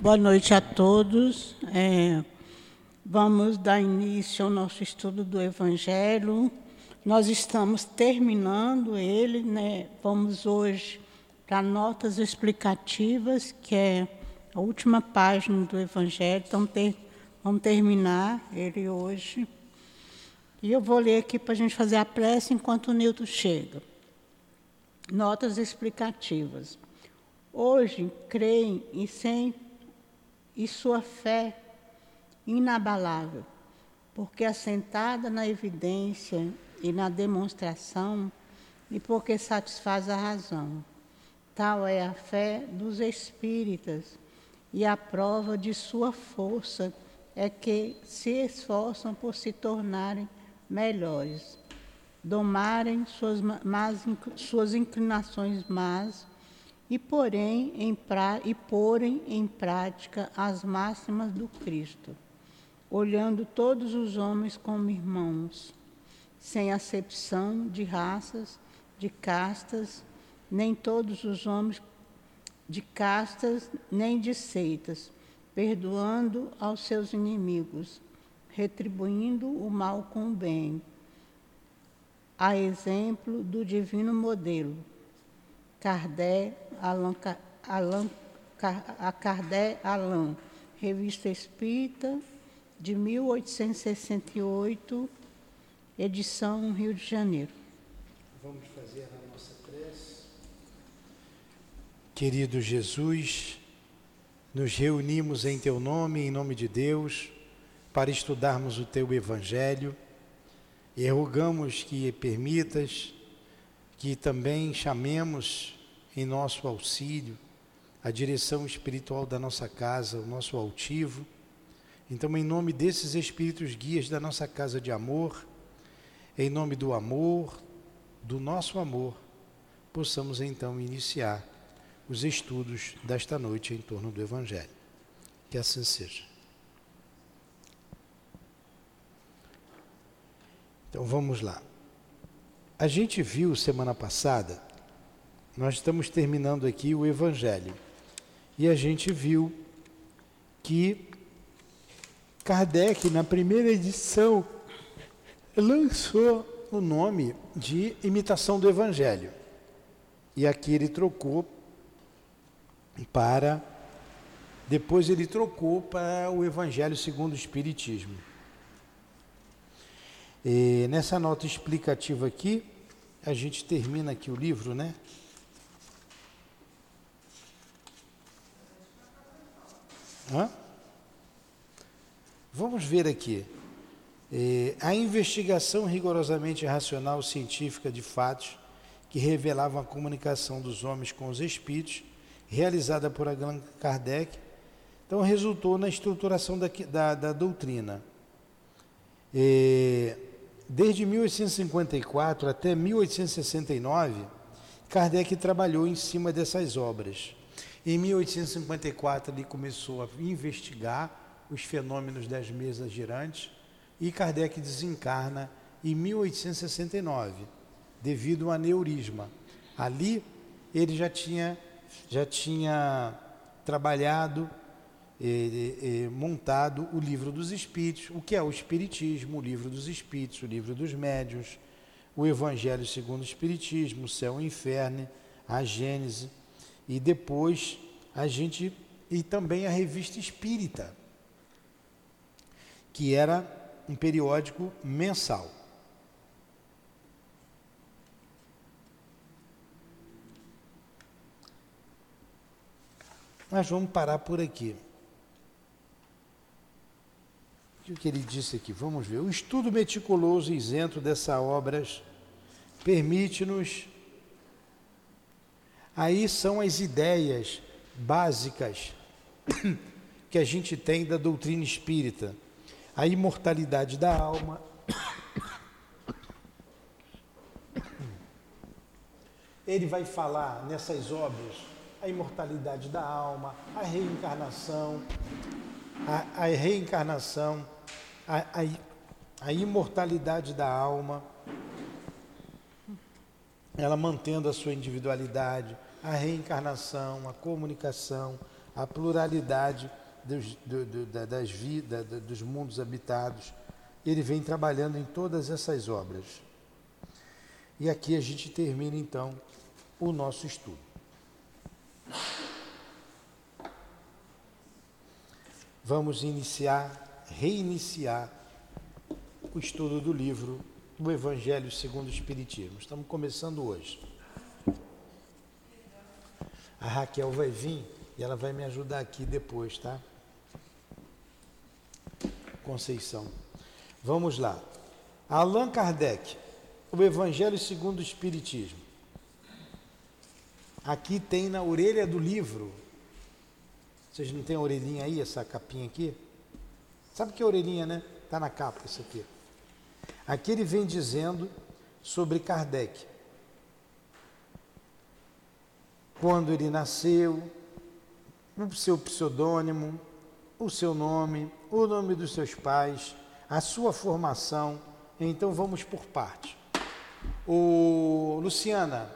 Boa noite a todos. É, vamos dar início ao nosso estudo do Evangelho. Nós estamos terminando ele, né? Vamos hoje para notas explicativas, que é a última página do Evangelho. Então, ter, vamos terminar ele hoje. E eu vou ler aqui para a gente fazer a prece enquanto o Nilton chega. Notas explicativas. Hoje, creem e sem e sua fé inabalável, porque assentada na evidência e na demonstração, e porque satisfaz a razão. Tal é a fé dos espíritas, e a prova de sua força é que se esforçam por se tornarem melhores, domarem suas, más, suas inclinações más e, porém, em pra, e porem em prática as máximas do Cristo, olhando todos os homens como irmãos, sem acepção de raças, de castas, nem todos os homens de castas, nem de seitas, perdoando aos seus inimigos, retribuindo o mal com o bem, a exemplo do divino modelo Kardec, Allan, Allan, a Kardec Allan, Revista Espírita, de 1868, edição Rio de Janeiro. Vamos fazer a nossa prece. Querido Jesus, nos reunimos em Teu nome, em nome de Deus, para estudarmos o Teu Evangelho e rogamos que permitas que também chamemos em nosso auxílio a direção espiritual da nossa casa, o nosso altivo. Então, em nome desses espíritos guias da nossa casa de amor, em nome do amor, do nosso amor, possamos então iniciar os estudos desta noite em torno do Evangelho. Que assim seja. Então vamos lá. A gente viu semana passada, nós estamos terminando aqui o Evangelho, e a gente viu que Kardec, na primeira edição, lançou o nome de imitação do Evangelho. E aqui ele trocou para. Depois ele trocou para o Evangelho segundo o Espiritismo. E nessa nota explicativa aqui, a gente termina aqui o livro, né? Hã? Vamos ver aqui. É, a investigação rigorosamente racional científica de fatos que revelavam a comunicação dos homens com os espíritos, realizada por Allan Kardec, então resultou na estruturação da, da, da doutrina. É, Desde 1854 até 1869, Kardec trabalhou em cima dessas obras. Em 1854, ele começou a investigar os fenômenos das mesas girantes e Kardec desencarna em 1869, devido a um aneurisma. Ali, ele já tinha, já tinha trabalhado montado o livro dos Espíritos, o que é o Espiritismo, o livro dos Espíritos, o livro dos Médiuns, o Evangelho segundo o Espiritismo, o Céu e o Inferno, a Gênese, e depois a gente. e também a Revista Espírita, que era um periódico mensal. Mas vamos parar por aqui. o que ele disse aqui? Vamos ver. O estudo meticuloso e isento dessas obras permite-nos. Aí são as ideias básicas que a gente tem da doutrina espírita. A imortalidade da alma. Ele vai falar nessas obras a imortalidade da alma, a reencarnação, a, a reencarnação a, a, a imortalidade da alma, ela mantendo a sua individualidade, a reencarnação, a comunicação, a pluralidade dos, do, do, das vidas, dos mundos habitados. Ele vem trabalhando em todas essas obras. E aqui a gente termina então o nosso estudo. Vamos iniciar, reiniciar o estudo do livro do Evangelho segundo o Espiritismo. Estamos começando hoje. A Raquel vai vir e ela vai me ajudar aqui depois, tá? Conceição. Vamos lá. Allan Kardec, o Evangelho segundo o Espiritismo. Aqui tem na orelha do livro. Vocês não têm a orelhinha aí, essa capinha aqui? Sabe que é orelhinha, né? Está na capa isso aqui. Aqui ele vem dizendo sobre Kardec. Quando ele nasceu, o seu pseudônimo, o seu nome, o nome dos seus pais, a sua formação. Então vamos por parte. O Luciana,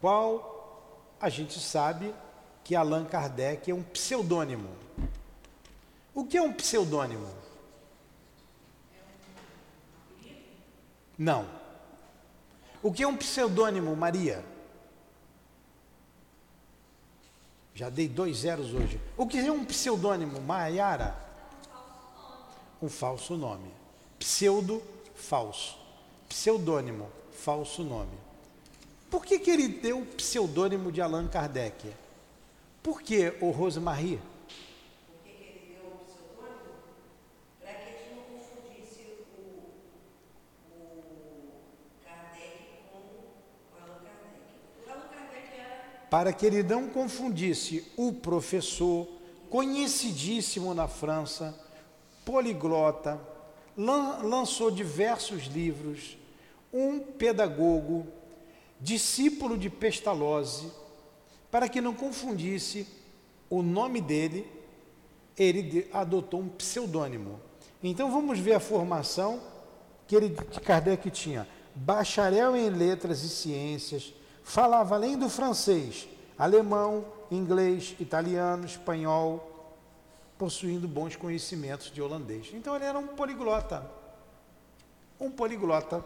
qual a gente sabe que Allan Kardec é um pseudônimo. O que é um pseudônimo? Não. O que é um pseudônimo, Maria? Já dei dois zeros hoje. O que é um pseudônimo, Maiara? Um falso nome. Pseudo, falso. Pseudônimo, falso nome. Por que, que ele deu o pseudônimo de Allan Kardec? Por que o Rosemarie? Para que ele não confundisse o professor, conhecidíssimo na França, poliglota, lançou diversos livros, um pedagogo, discípulo de Pestalozzi, para que não confundisse o nome dele, ele adotou um pseudônimo. Então vamos ver a formação que ele que Kardec tinha: bacharel em letras e ciências, falava além do francês, alemão, inglês, italiano, espanhol, possuindo bons conhecimentos de holandês. Então ele era um poliglota. Um poliglota.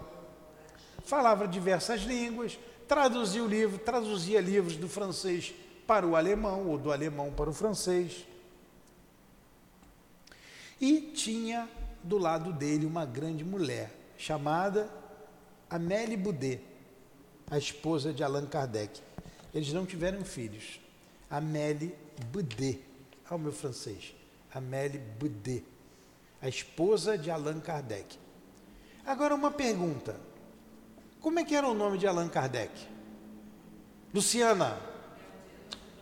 Falava diversas línguas, traduzia o livro, traduzia livros do francês para o alemão ou do alemão para o francês. E tinha do lado dele uma grande mulher chamada Amélie Boudet a esposa de Allan Kardec. Eles não tiveram filhos. Amélie Boudet, ao meu francês, Amélie Boudet, a esposa de Allan Kardec. Agora uma pergunta: como é que era o nome de Allan Kardec? Luciana,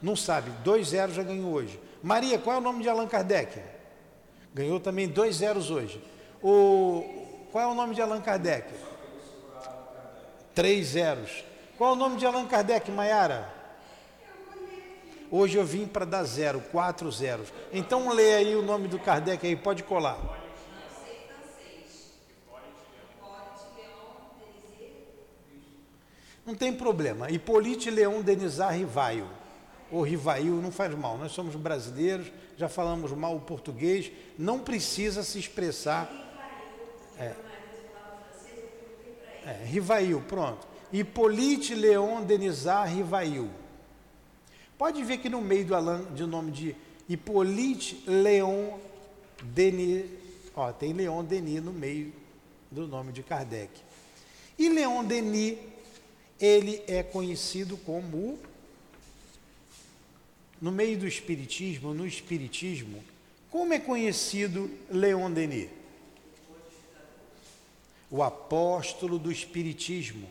não sabe, dois zeros já ganhou hoje. Maria, qual é o nome de Allan Kardec? Ganhou também dois zeros hoje. O, qual é o nome de Allan Kardec? Três zeros. Qual é o nome de Allan Kardec, Maiara? Hoje eu vim para dar zero, quatro zeros. Então lê aí o nome do Kardec aí, pode colar. Não tem problema. Hipólite Leão Denizar Rivaio. Ou Rivaio, não faz mal. Nós somos brasileiros, já falamos mal o português, não precisa se expressar. É. É, Rivail, pronto. Hippolyte Leon Denizar Rivail. Pode ver que no meio do Alan, de nome de Hippolyte Leon Denis, ó, tem Leon Denis no meio do nome de Kardec. E Leon Denis, ele é conhecido como no meio do espiritismo, no espiritismo, como é conhecido Leon Denis? O apóstolo do Espiritismo.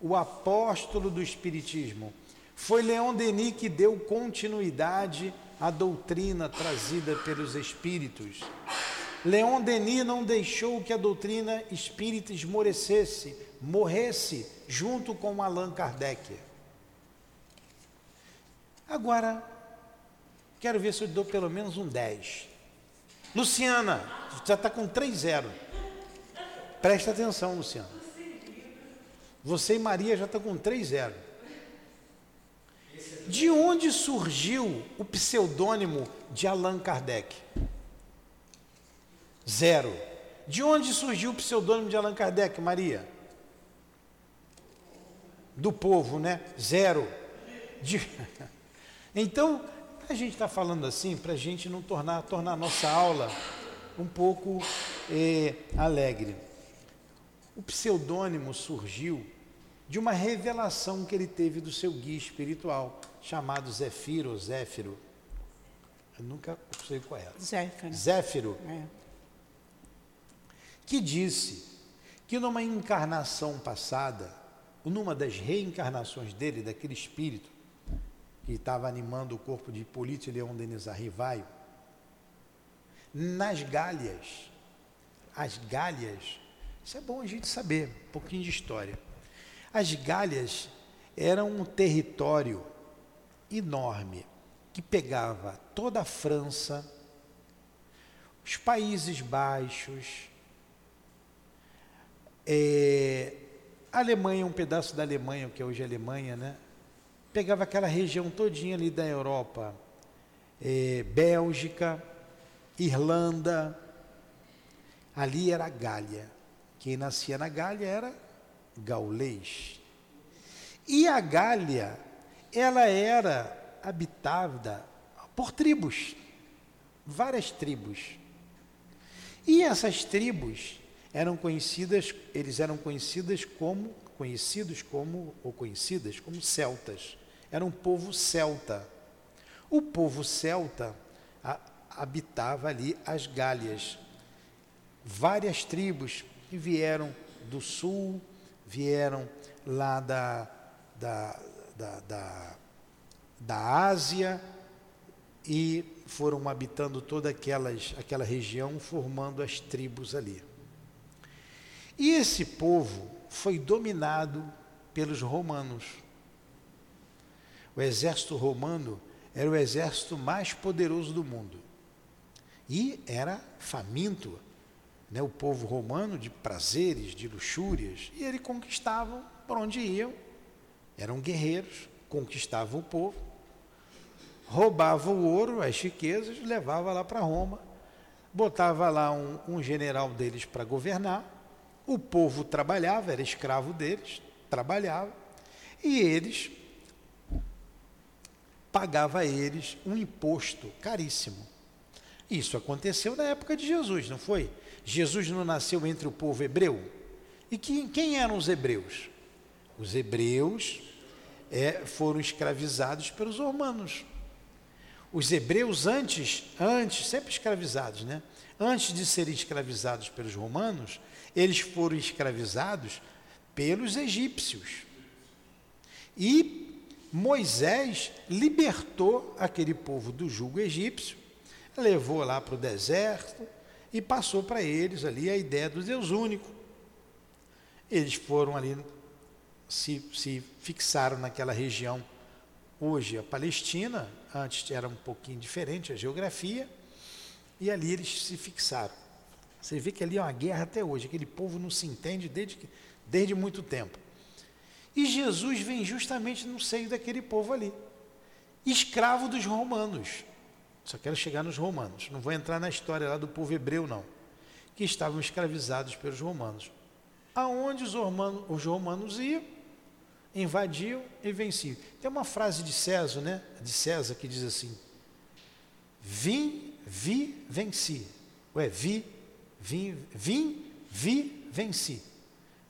O apóstolo do Espiritismo. Foi Leon Denis que deu continuidade à doutrina trazida pelos Espíritos. Leon Denis não deixou que a doutrina espírita esmorecesse, morresse, junto com Allan Kardec. Agora, quero ver se eu dou pelo menos um 10. Luciana, já está com 3 0. Presta atenção, Luciano. Você e Maria já estão com 3-0. De onde surgiu o pseudônimo de Allan Kardec? Zero. De onde surgiu o pseudônimo de Allan Kardec, Maria? Do povo, né? Zero. De... Então, a gente está falando assim para a gente não tornar, tornar a nossa aula um pouco eh, alegre. O pseudônimo surgiu de uma revelação que ele teve do seu guia espiritual, chamado Zefiro ou Zéfiro. Eu nunca sei qual é. Zéfiro. Zéfiro. É. Que disse que numa encarnação passada, numa das reencarnações dele, daquele espírito que estava animando o corpo de Hipólito e Leão Denis Arrivaio, nas Gálias, as Gálias, isso é bom a gente saber, um pouquinho de história. As Gálias eram um território enorme que pegava toda a França, os Países Baixos, é, Alemanha, um pedaço da Alemanha, que é hoje a Alemanha, né? Pegava aquela região todinha ali da Europa, é, Bélgica, Irlanda, ali era a Gália. Quem nascia na Gália era gaulês. E a Gália, ela era habitada por tribos, várias tribos. E essas tribos eram conhecidas, eles eram conhecidas como conhecidos como ou conhecidas como celtas. Era um povo celta. O povo celta habitava ali as Gálias. Várias tribos que vieram do sul, vieram lá da, da, da, da, da Ásia e foram habitando toda aquelas, aquela região, formando as tribos ali. E esse povo foi dominado pelos romanos. O exército romano era o exército mais poderoso do mundo. E era faminto, né, o povo romano de prazeres, de luxúrias, e eles conquistavam por onde iam. Eram guerreiros, conquistavam o povo, roubavam o ouro, as riquezas, levava lá para Roma, botava lá um, um general deles para governar, o povo trabalhava, era escravo deles, trabalhava, e eles pagava a eles um imposto caríssimo. Isso aconteceu na época de Jesus, não foi? Jesus não nasceu entre o povo hebreu? E quem, quem eram os hebreus? Os hebreus é, foram escravizados pelos romanos. Os hebreus antes, antes, sempre escravizados, né? Antes de serem escravizados pelos romanos, eles foram escravizados pelos egípcios. E Moisés libertou aquele povo do jugo egípcio, levou lá para o deserto, e passou para eles ali a ideia do Deus único. Eles foram ali, se, se fixaram naquela região, hoje a Palestina, antes era um pouquinho diferente a geografia, e ali eles se fixaram. Você vê que ali é uma guerra até hoje, aquele povo não se entende desde, desde muito tempo. E Jesus vem justamente no seio daquele povo ali, escravo dos romanos. Só quero chegar nos romanos. Não vou entrar na história lá do povo hebreu, não. Que estavam escravizados pelos romanos. Aonde os romanos, os romanos iam, invadiam e venciam. Tem uma frase de César, né? De César que diz assim: Vim, vi, venci. Ué, vi, vim, vim, vi, venci.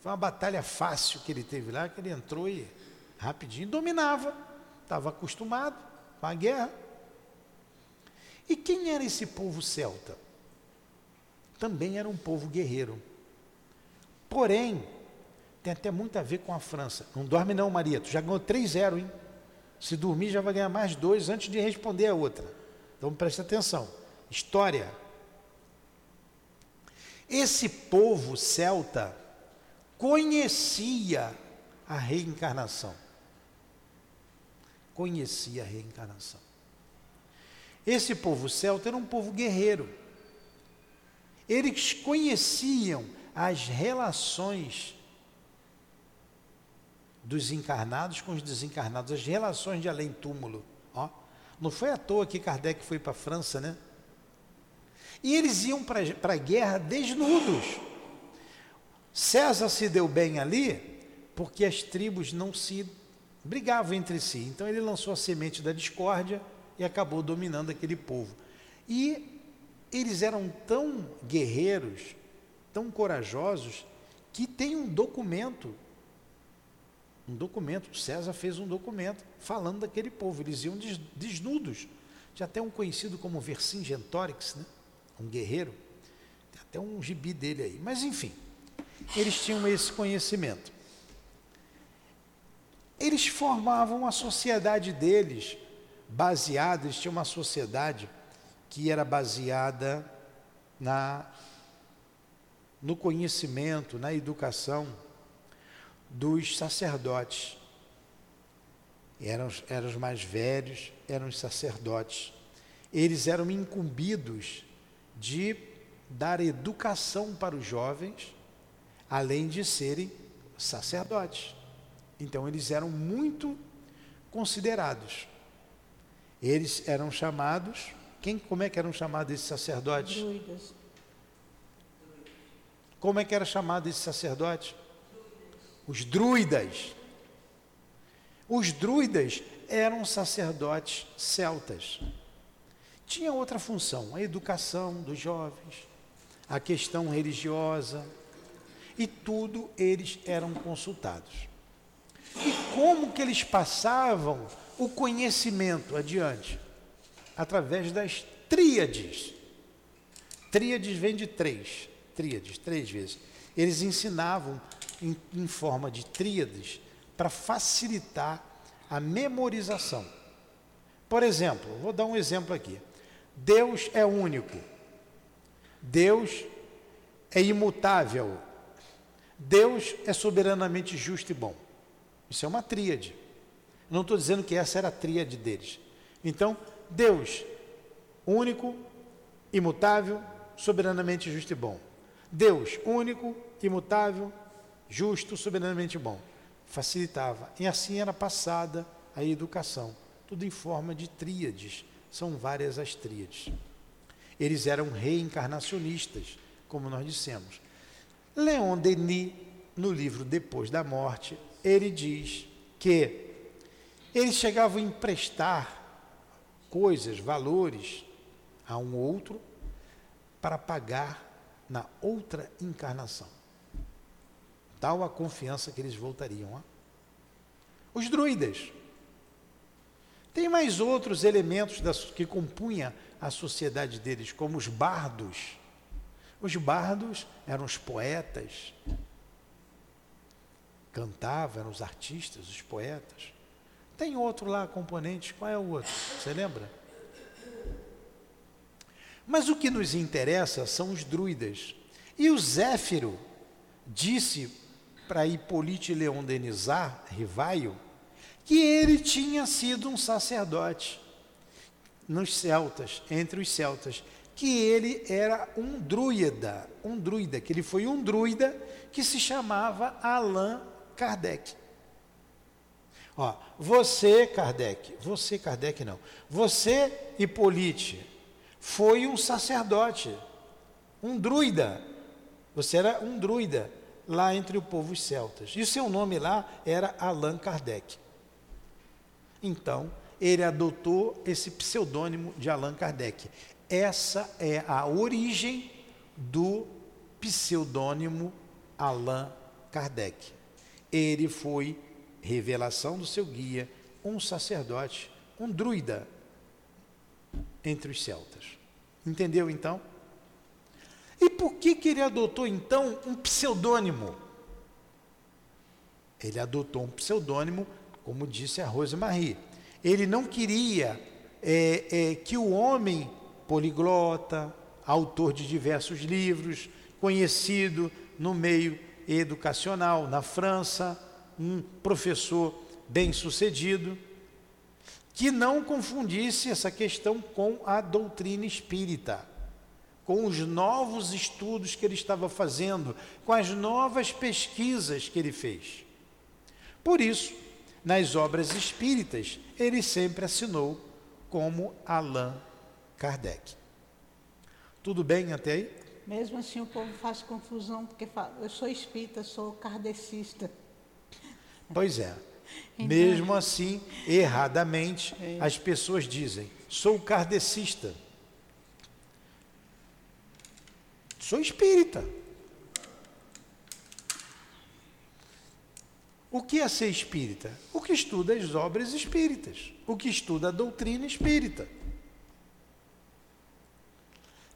Foi uma batalha fácil que ele teve lá, que ele entrou e rapidinho dominava. Estava acostumado com a guerra. E quem era esse povo celta? Também era um povo guerreiro. Porém, tem até muito a ver com a França. Não dorme não, Maria, tu já ganhou 3-0, hein? Se dormir já vai ganhar mais dois antes de responder a outra. Então preste atenção. História. Esse povo celta conhecia a reencarnação. Conhecia a reencarnação. Esse povo celta era um povo guerreiro. Eles conheciam as relações dos encarnados com os desencarnados, as relações de além-túmulo. Ó, não foi à toa que Kardec foi para a França, né? E eles iam para a guerra desnudos. César se deu bem ali porque as tribos não se brigavam entre si. Então ele lançou a semente da discórdia e acabou dominando aquele povo. E eles eram tão guerreiros, tão corajosos, que tem um documento um documento, César fez um documento falando daquele povo, eles iam desnudos. Tinha até um conhecido como Vercingetorix, né? um guerreiro, tem até um gibi dele aí. Mas enfim, eles tinham esse conhecimento. Eles formavam a sociedade deles, baseada, eles tinham uma sociedade que era baseada na no conhecimento, na educação dos sacerdotes. Eram, eram os mais velhos, eram os sacerdotes. Eles eram incumbidos de dar educação para os jovens, além de serem sacerdotes. Então eles eram muito considerados. Eles eram chamados, quem, como é que eram chamados esses sacerdotes? Druidas. Como é que era chamado esse sacerdote? Os druidas. Os druidas eram sacerdotes celtas. Tinha outra função, a educação dos jovens, a questão religiosa, e tudo eles eram consultados. E como que eles passavam o conhecimento adiante? Através das tríades. Tríades vem de três, tríades, três vezes. Eles ensinavam em, em forma de tríades para facilitar a memorização. Por exemplo, vou dar um exemplo aqui. Deus é único. Deus é imutável. Deus é soberanamente justo e bom. Isso é uma tríade. Não estou dizendo que essa era a tríade deles. Então, Deus, único, imutável, soberanamente justo e bom. Deus, único, imutável, justo, soberanamente bom. Facilitava. E assim era passada a educação. Tudo em forma de tríades. São várias as tríades. Eles eram reencarnacionistas, como nós dissemos. Leon Denis, no livro Depois da Morte, ele diz que eles chegavam a emprestar coisas, valores a um outro para pagar na outra encarnação. Tal a confiança que eles voltariam. Ó. Os druidas. Tem mais outros elementos das, que compunham a sociedade deles, como os bardos. Os bardos eram os poetas, cantavam, eram os artistas, os poetas. Tem outro lá, componente, qual é o outro? Você lembra? Mas o que nos interessa são os druidas. E o Zéfiro disse para Hipólite Leon Denizar, Rivaio, que ele tinha sido um sacerdote nos celtas, entre os celtas, que ele era um druida, um druida, que ele foi um druida que se chamava Allan Kardec. Ó, você, Kardec, você, Kardec não, você, Hipólite, foi um sacerdote, um druida. Você era um druida lá entre o povo celtas. E o seu nome lá era Allan Kardec. Então, ele adotou esse pseudônimo de Allan Kardec. Essa é a origem do pseudônimo Allan Kardec. Ele foi revelação do seu guia, um sacerdote, um druida entre os celtas. Entendeu então? E por que, que ele adotou então um pseudônimo? Ele adotou um pseudônimo, como disse a Rosemarie. Ele não queria é, é, que o homem poliglota, autor de diversos livros, conhecido no meio educacional na França, um professor bem-sucedido, que não confundisse essa questão com a doutrina espírita com os novos estudos que ele estava fazendo, com as novas pesquisas que ele fez. Por isso, nas obras espíritas, ele sempre assinou como Allan Kardec. Tudo bem até aí? Mesmo assim, o povo faz confusão, porque fala, eu sou espírita, sou kardecista. Pois é. Então, Mesmo assim, erradamente, é. as pessoas dizem: sou kardecista. Sou espírita. O que é ser espírita? O que estuda as obras espíritas, o que estuda a doutrina espírita.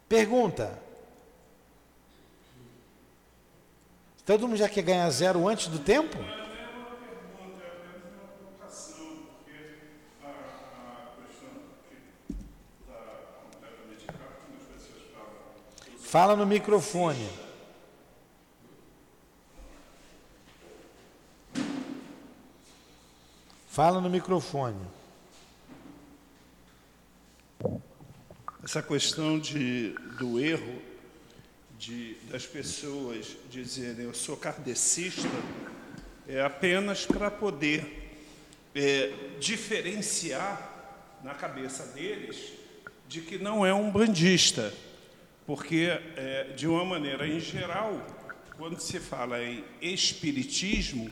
Pergunta: Todo mundo já quer ganhar zero antes do tempo? Fala no microfone. Fala no microfone. Essa questão de, do erro de, das pessoas dizerem eu sou kardecista é apenas para poder é, diferenciar na cabeça deles de que não é um bandista porque, é, de uma maneira em geral, quando se fala em espiritismo,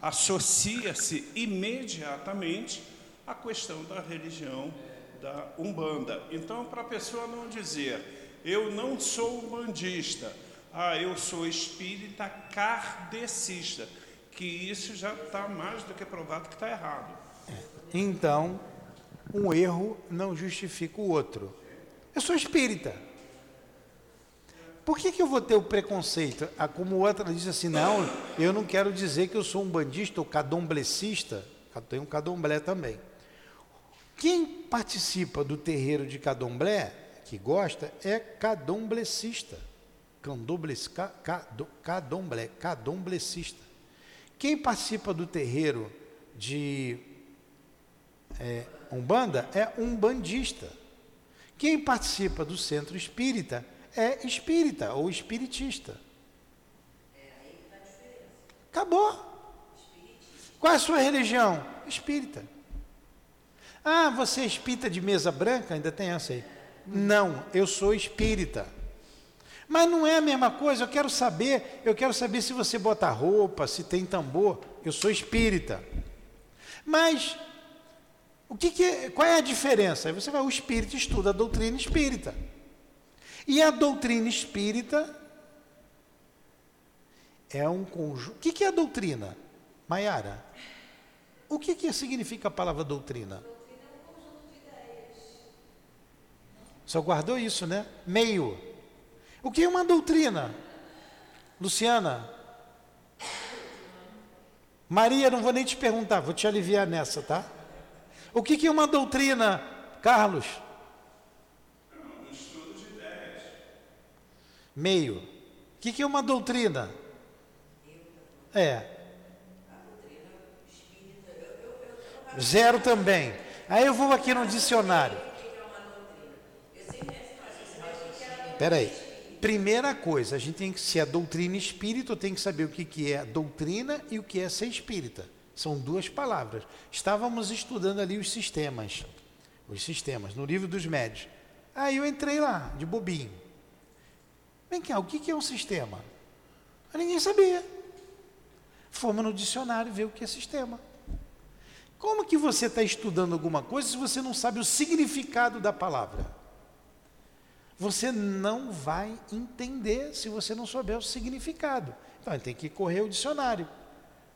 associa-se imediatamente à questão da religião da Umbanda. Então, para a pessoa não dizer, eu não sou umbandista, ah, eu sou espírita kardecista, que isso já está mais do que provado que está errado. Então, um erro não justifica o outro. Eu sou espírita. Por que, que eu vou ter o preconceito? Ah, como outra diz assim, não, eu não quero dizer que eu sou um bandista ou cadomblecista, tem um cadomblé também. Quem participa do terreiro de cadomblé, que gosta, é cadomblecista. Cadomblé, cadomblecista. Quem participa do terreiro de é, Umbanda é um bandista. Quem participa do centro espírita é espírita ou espiritista. Acabou. Qual é a sua religião? Espírita. Ah, você é espírita de mesa branca? Ainda tem essa aí. Não, eu sou espírita. Mas não é a mesma coisa, eu quero saber, eu quero saber se você bota roupa, se tem tambor. Eu sou espírita. Mas o que, que é, qual é a diferença? Aí você vai, o espírito estuda a doutrina espírita. E a doutrina espírita é um conjunto. O que, que é a doutrina? Maiara, o que, que significa a palavra doutrina? Doutrina é um conjunto de ideias. Só guardou isso, né? Meio. O que é uma doutrina? Luciana? Maria, não vou nem te perguntar, vou te aliviar nessa, tá? O que, que é uma doutrina, Carlos? Meio. O que, que é uma doutrina? É. Zero também. Aí eu vou aqui no dicionário. Espera aí. Primeira coisa, a gente tem que se é doutrina espírita, tem que saber o que, que é doutrina e o que é ser espírita. São duas palavras. Estávamos estudando ali os sistemas. Os sistemas, no livro dos médios. Aí eu entrei lá, de bobinho. Vem cá, o que é um sistema? Ninguém sabia. Fomos no dicionário ver o que é sistema. Como que você está estudando alguma coisa se você não sabe o significado da palavra? Você não vai entender se você não souber o significado. Então, tem que correr o dicionário.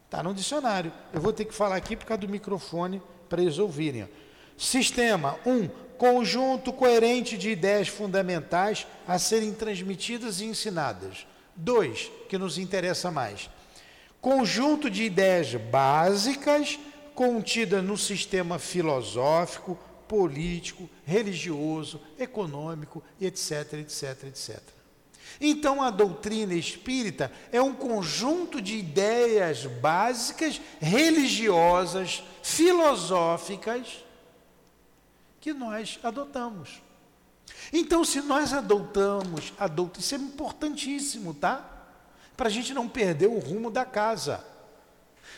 Está no dicionário. Eu vou ter que falar aqui por causa do microfone para eles ouvirem. Sistema 1. Um, conjunto coerente de ideias fundamentais a serem transmitidas e ensinadas. Dois, que nos interessa mais. Conjunto de ideias básicas contidas no sistema filosófico, político, religioso, econômico, etc, etc, etc. Então a doutrina espírita é um conjunto de ideias básicas, religiosas, filosóficas, que nós adotamos. Então, se nós adotamos, adota, isso é importantíssimo, tá? Para a gente não perder o rumo da casa.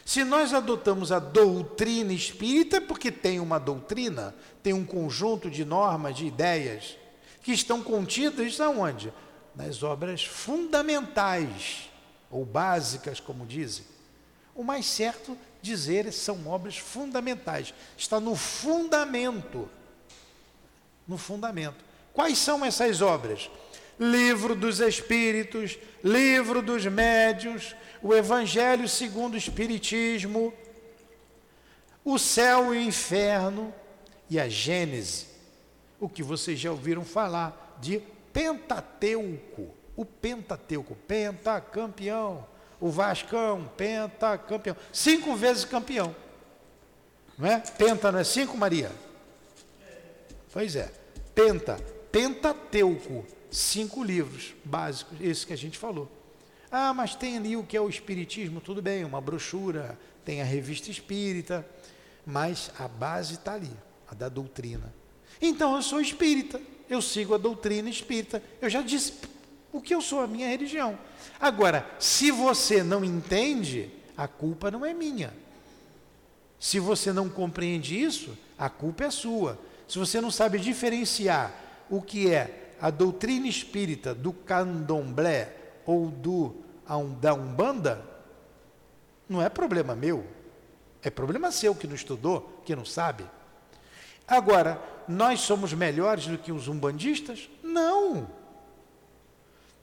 Se nós adotamos a doutrina espírita, é porque tem uma doutrina, tem um conjunto de normas, de ideias, que estão contidas aonde? Nas obras fundamentais, ou básicas, como dizem. O mais certo dizer são obras fundamentais. Está no fundamento. No fundamento. Quais são essas obras? Livro dos Espíritos, Livro dos Médios, o Evangelho segundo o Espiritismo, o céu e o inferno e a Gênese. O que vocês já ouviram falar de Pentateuco. O Pentateuco, pentacampeão. O Vascão, pentacampeão. Cinco vezes campeão. Não é? Penta não é cinco, Maria? Pois é. Penta, Pentateuco. Cinco livros básicos, esse que a gente falou. Ah, mas tem ali o que é o Espiritismo, tudo bem, uma brochura, tem a revista espírita, mas a base está ali, a da doutrina. Então eu sou espírita, eu sigo a doutrina espírita. Eu já disse o que eu sou, a minha religião. Agora, se você não entende, a culpa não é minha. Se você não compreende isso, a culpa é sua. Se você não sabe diferenciar o que é a doutrina espírita do candomblé ou do da umbanda, não é problema meu. É problema seu que não estudou, que não sabe. Agora, nós somos melhores do que os umbandistas? Não.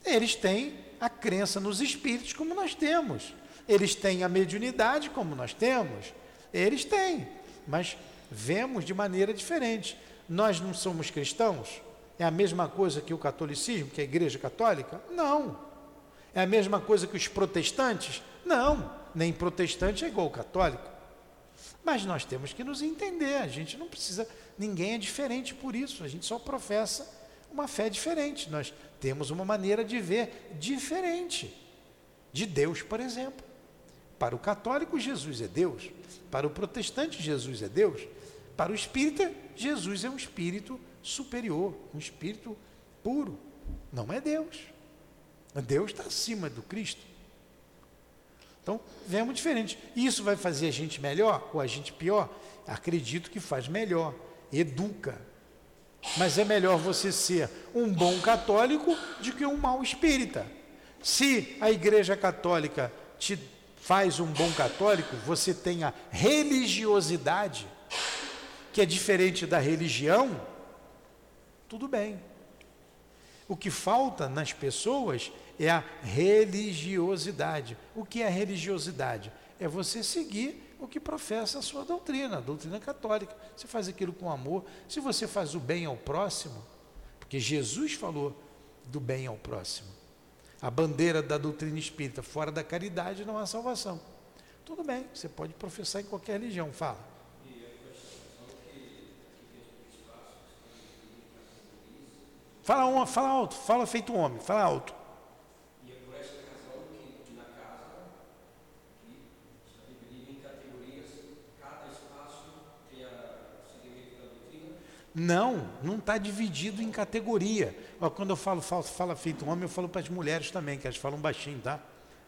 Eles têm a crença nos espíritos como nós temos. Eles têm a mediunidade como nós temos. Eles têm, mas vemos de maneira diferente. Nós não somos cristãos? É a mesma coisa que o catolicismo, que a igreja católica? Não. É a mesma coisa que os protestantes? Não. Nem protestante é igual ao católico. Mas nós temos que nos entender, a gente não precisa, ninguém é diferente por isso, a gente só professa uma fé diferente. Nós temos uma maneira de ver diferente de Deus, por exemplo. Para o católico, Jesus é Deus. Para o protestante, Jesus é Deus. Para o espírita, Jesus é um espírito superior, um espírito puro. Não é Deus. Deus está acima do Cristo. Então, vemos diferente. Isso vai fazer a gente melhor ou a gente pior? Acredito que faz melhor. Educa. Mas é melhor você ser um bom católico do que um mau espírita. Se a Igreja Católica te faz um bom católico, você tem a religiosidade, que é diferente da religião, tudo bem. O que falta nas pessoas é a religiosidade. O que é religiosidade? É você seguir o que professa a sua doutrina, a doutrina católica. Você faz aquilo com amor. Se você faz o bem ao próximo, porque Jesus falou do bem ao próximo. A bandeira da doutrina espírita, fora da caridade não há salvação. Tudo bem, você pode professar em qualquer religião, fala. Fala, uma, fala alto, fala feito homem, fala alto. E é por essa razão que na casa que está dividido em categorias, cada espaço tem a seguimento da doutrina? Não, não está dividido em categoria. Ó, quando eu falo fala, fala feito um homem, eu falo para as mulheres também, que elas falam baixinho, tá?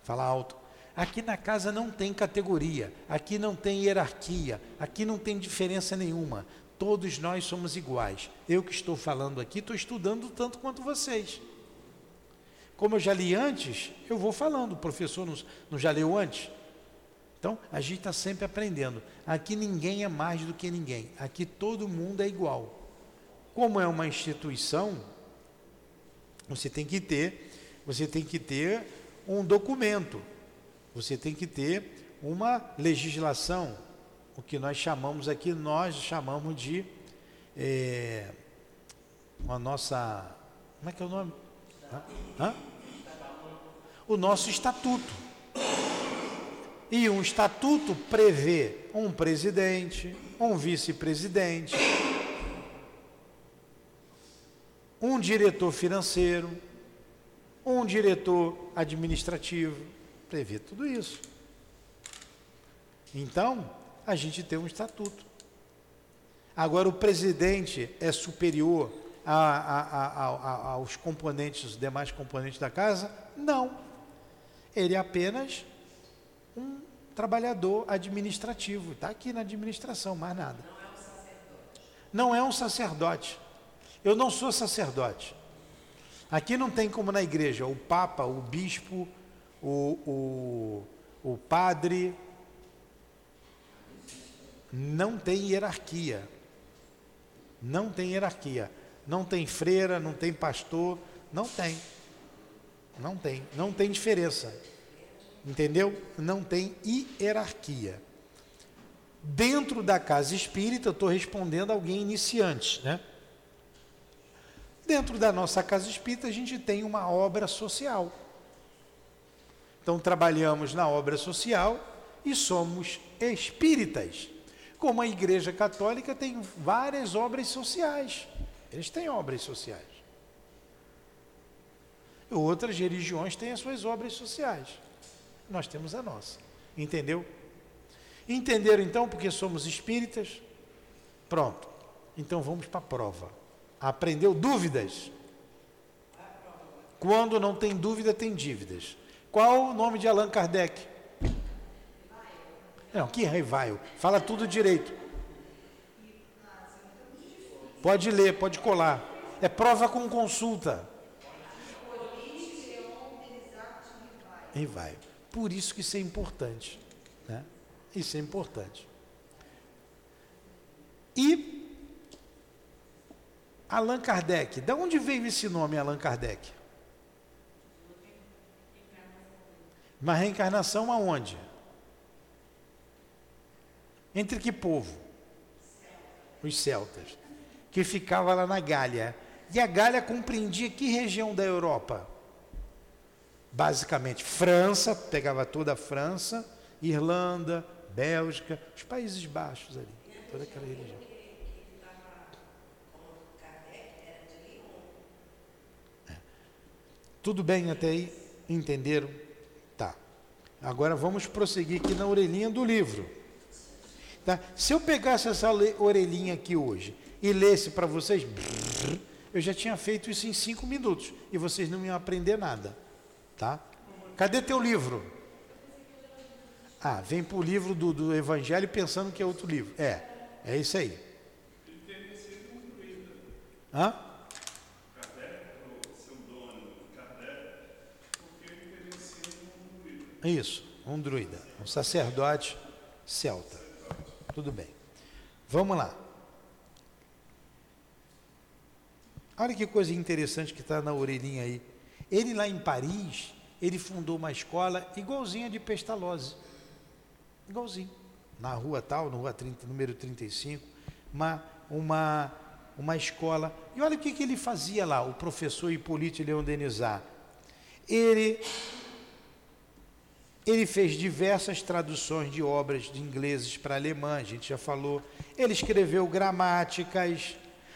Fala alto. Aqui na casa não tem categoria, aqui não tem hierarquia, aqui não tem diferença nenhuma. Todos nós somos iguais. Eu que estou falando aqui, estou estudando tanto quanto vocês. Como eu já li antes, eu vou falando. O professor não, não já leu antes? Então, a gente está sempre aprendendo. Aqui ninguém é mais do que ninguém. Aqui todo mundo é igual. Como é uma instituição, você tem que ter, você tem que ter um documento. Você tem que ter uma legislação, o que nós chamamos aqui, nós chamamos de é, uma nossa. Como é que é o nome? Hã? O nosso estatuto. E um estatuto prevê um presidente, um vice-presidente, um diretor financeiro, um diretor administrativo, prevê tudo isso. Então, a gente tem um estatuto. Agora, o presidente é superior a, a, a, aos componentes, os demais componentes da casa? Não. Ele é apenas um trabalhador administrativo. Está aqui na administração, mais nada. Não é um sacerdote. Eu não sou sacerdote. Aqui não tem como na igreja o papa, o bispo, o, o, o padre. Não tem hierarquia. Não tem hierarquia. Não tem freira, não tem pastor, não tem. Não tem, não tem diferença. Entendeu? Não tem hierarquia. Dentro da casa espírita, eu estou respondendo a alguém iniciante, né? Dentro da nossa casa espírita, a gente tem uma obra social. Então, trabalhamos na obra social e somos espíritas. Como a Igreja Católica tem várias obras sociais. Eles têm obras sociais. Outras religiões têm as suas obras sociais. Nós temos a nossa. Entendeu? Entenderam então porque somos espíritas? Pronto. Então vamos para a prova. Aprendeu dúvidas? Quando não tem dúvida, tem dívidas. Qual o nome de Allan Kardec? Não, que revival. Fala tudo direito. Pode ler, pode colar. É prova com consulta. Vai. Por isso que isso é importante. Né? Isso é importante. E Allan Kardec, de onde veio esse nome Allan Kardec? Uma reencarnação aonde? Entre que povo? Os celtas. Que ficava lá na Gália. E a Gália compreendia que região da Europa? basicamente França, pegava toda a França, Irlanda, Bélgica, os Países Baixos ali, toda aquela região. É. Tudo bem até aí? Entenderam? Tá. Agora vamos prosseguir aqui na orelhinha do livro. Tá? Se eu pegasse essa orelhinha aqui hoje e lesse para vocês, eu já tinha feito isso em cinco minutos e vocês não iam aprender nada. Tá? Cadê teu livro? Ah, vem para o livro do, do Evangelho pensando que é outro livro. É, é isso aí. Hã? Isso, um druida, um sacerdote celta. Tudo bem. Vamos lá. Olha que coisa interessante que está na orelhinha aí. Ele lá em Paris, ele fundou uma escola igualzinha de Pestalozzi. Igualzinho. Na rua tal, na rua 30, número 35, uma, uma, uma escola. E olha o que, que ele fazia lá, o professor Hipólito Leon Denizar. Ele, ele fez diversas traduções de obras de ingleses para alemã, a gente já falou. Ele escreveu gramáticas,